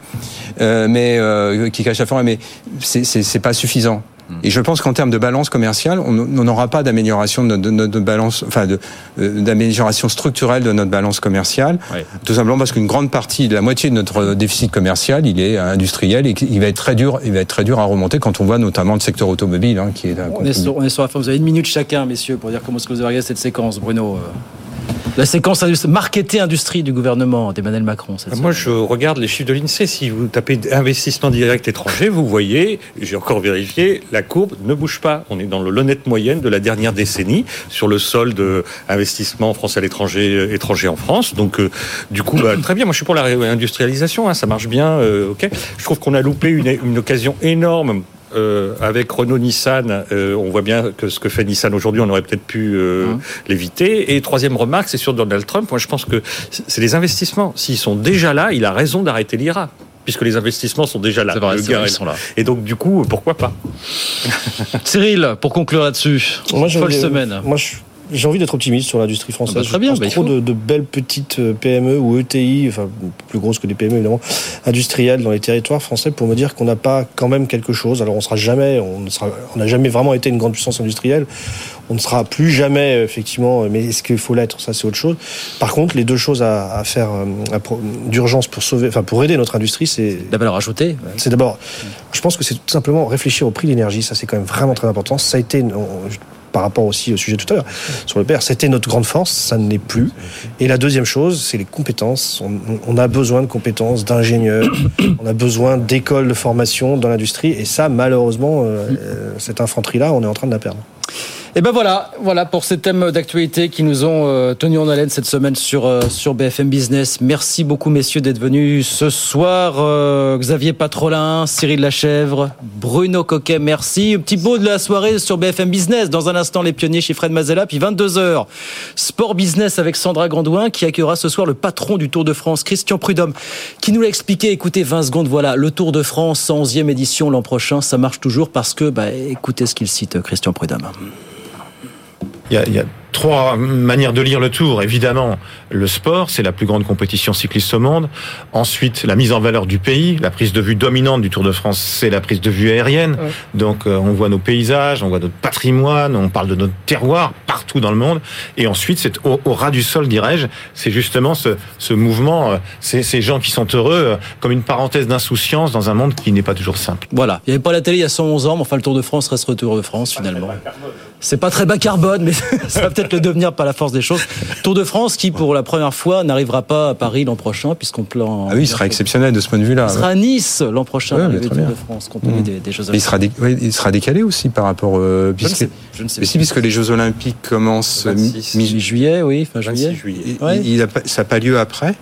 euh, mais euh, qui cache la forêt, mais c'est- pas suffisant. Et je pense qu'en termes de balance commerciale, on n'aura pas d'amélioration de notre, de notre balance, enfin de- euh, d'amélioration structurelle de notre balance commerciale, tout simplement parce qu'une grande partie, de la moitié de notre déficit commercial, il est industriel et il va être très dur, il va être très dur à remonter quand on voit notamment le secteur automobile, hein, qui est un
On est, sur, on est sur la fin. Vous avez une minute chacun, messieurs, pour dire comment est-ce que vous avez regardé cette séquence, Bruno. La séquence industrie, marketé industrie du gouvernement d'Emmanuel Macron. cette
Moi, je regarde les chiffres de l'INSEE. Si vous tapez investissement direct étranger, vous voyez, j'ai encore vérifié, la courbe ne bouge pas. On est dans l'honnête moyenne de la dernière décennie sur le solde investissement français à l'étranger, euh, étranger en France. Donc, euh, du coup, bah, très bien. Moi, je suis pour la réindustrialisation. Hein, ça marche bien. euh, ok. Je trouve qu'on a loupé une, une occasion énorme. Euh, avec Renault Nissan, euh, on voit bien que ce que fait Nissan aujourd'hui, on aurait peut-être pu euh, l'éviter. Et troisième remarque, c'est sur Donald Trump. Moi, je pense que c'est les investissements. S'ils sont déjà là, il a raison d'arrêter l'IRA. Puisque les investissements sont déjà là.
vrai, vrai, ils sont là.
Et donc, du coup, pourquoi pas?
Cyril, pour conclure là-dessus,
Moi,
folle semaine.
Moi, je- j'ai envie d'être optimiste sur l'industrie française.
Ah bah, très bien,
Je pense
bah,
trop de, de belles petites euh, PME ou ETI, enfin plus grosses que des PME évidemment, industrielles dans les territoires français pour me dire qu'on n'a pas quand même quelque chose. Alors on sera jamais, on ne sera, on n'a jamais vraiment été une grande puissance industrielle. On ne sera plus jamais euh, effectivement. Mais est-ce qu'il faut l'être? Ça, c'est autre chose. Par contre, les deux choses à, à faire euh, d'urgence pour sauver, enfin pour aider notre industrie, c'est
la valeur ajoutée.
C'est d'abord, je pense que c'est tout simplement réfléchir au prix de l'énergie. Ça, c'est quand même vraiment très important. Ça a été, par rapport aussi au sujet tout à l'heure sur le PR, c'était notre grande force. Ça ne l'est plus. Et la deuxième chose, c'est les compétences. On, a besoin de compétences, d'ingénieurs. on a besoin d'écoles de formation dans l'industrie. Et ça, malheureusement, euh, cette infanterie-là, on est en train de la perdre.
Et ben voilà, voilà pour ces thèmes d'actualité qui nous ont euh, tenus en haleine cette semaine sur euh, sur BFM Business. Merci beaucoup messieurs d'être venus ce soir. Euh, Xavier Patrolin, Cyril Lachèvre, Bruno Coquet, merci. Un petit mot de la soirée sur BFM Business. Dans un instant, les pionniers chez Fred Mazella, puis 22h, Sport Business avec Sandra Grandouin qui accueillera ce soir le patron du Tour de France, Christian Prudhomme, qui nous l'a expliqué. Écoutez, 20 secondes, voilà, le Tour de France, 11e édition l'an prochain, ça marche toujours parce que, bah, écoutez ce qu'il cite, Christian Prudhomme.
Il y a, il y a trois manières de lire le Tour. Évidemment, le sport, c'est la plus grande compétition cycliste au monde. Ensuite, la mise en valeur du pays, la prise de vue dominante du Tour de France, c'est la prise de vue aérienne. Donc, euh, on voit nos paysages, on voit notre patrimoine, on parle de notre terroir partout dans le monde. Et ensuite, c'est au, au ras du sol, dirais-je, c'est justement ce, ce mouvement, euh, ces, ces gens qui sont heureux, euh, comme une parenthèse d'insouciance dans un monde qui n'est pas toujours simple.
Voilà. Il n'y avait pas la télé il y a 111 ans, mais enfin, le Tour de France reste le Tour de France, finalement. C'est pas très bas carbone, mais ça va peut-être le devenir par la force des choses. Tour de France qui, pour la première fois, n'arrivera pas à Paris l'an prochain, puisqu'on plan.
Ah oui, il sera exceptionnel de ce point de vue-là.
Il sera à Nice l'an prochain,
Ouais,
le Tour
bien.
de France, compte tenu
Mmh.
des, des Jeux
Et il sera, dé- il sera décalé aussi par rapport. Euh,
Je ne
puisque,
sais- je ne sais
mais si, puisque les Jeux Olympiques commencent euh, mi-
juillet, oui, fin juillet.
Il-
Ouais.
il a pas- ça n'a pas lieu après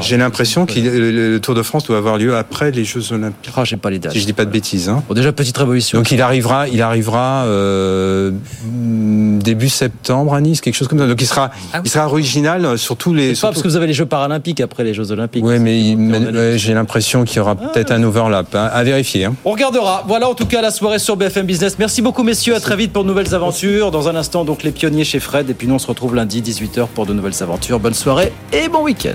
J'ai l'impression que le, Tour de France doit avoir lieu après les Jeux Olympiques.
Ah, j'ai pas les dates.
Si je dis pas de bêtises. Hein.
Bon, déjà, petite révolution.
Donc il arrivera, il arrivera euh, début septembre à Nice, quelque chose comme ça. Donc il sera, il sera original sur tous les.
C'est pas parce que vous avez les Jeux paralympiques après les Jeux olympiques.
Oui, mais il- mais, ouais, j'ai l'impression qu'il y aura peut-être un overlap hein, à vérifier. hein.
On regardera. Voilà en tout cas la soirée sur BFM Business. Merci beaucoup messieurs. À très vite pour de nouvelles aventures. Dans un instant donc les pionniers chez Fred. Et puis nous on se retrouve lundi 18h pour de nouvelles aventures. Bonne soirée et bon week-end.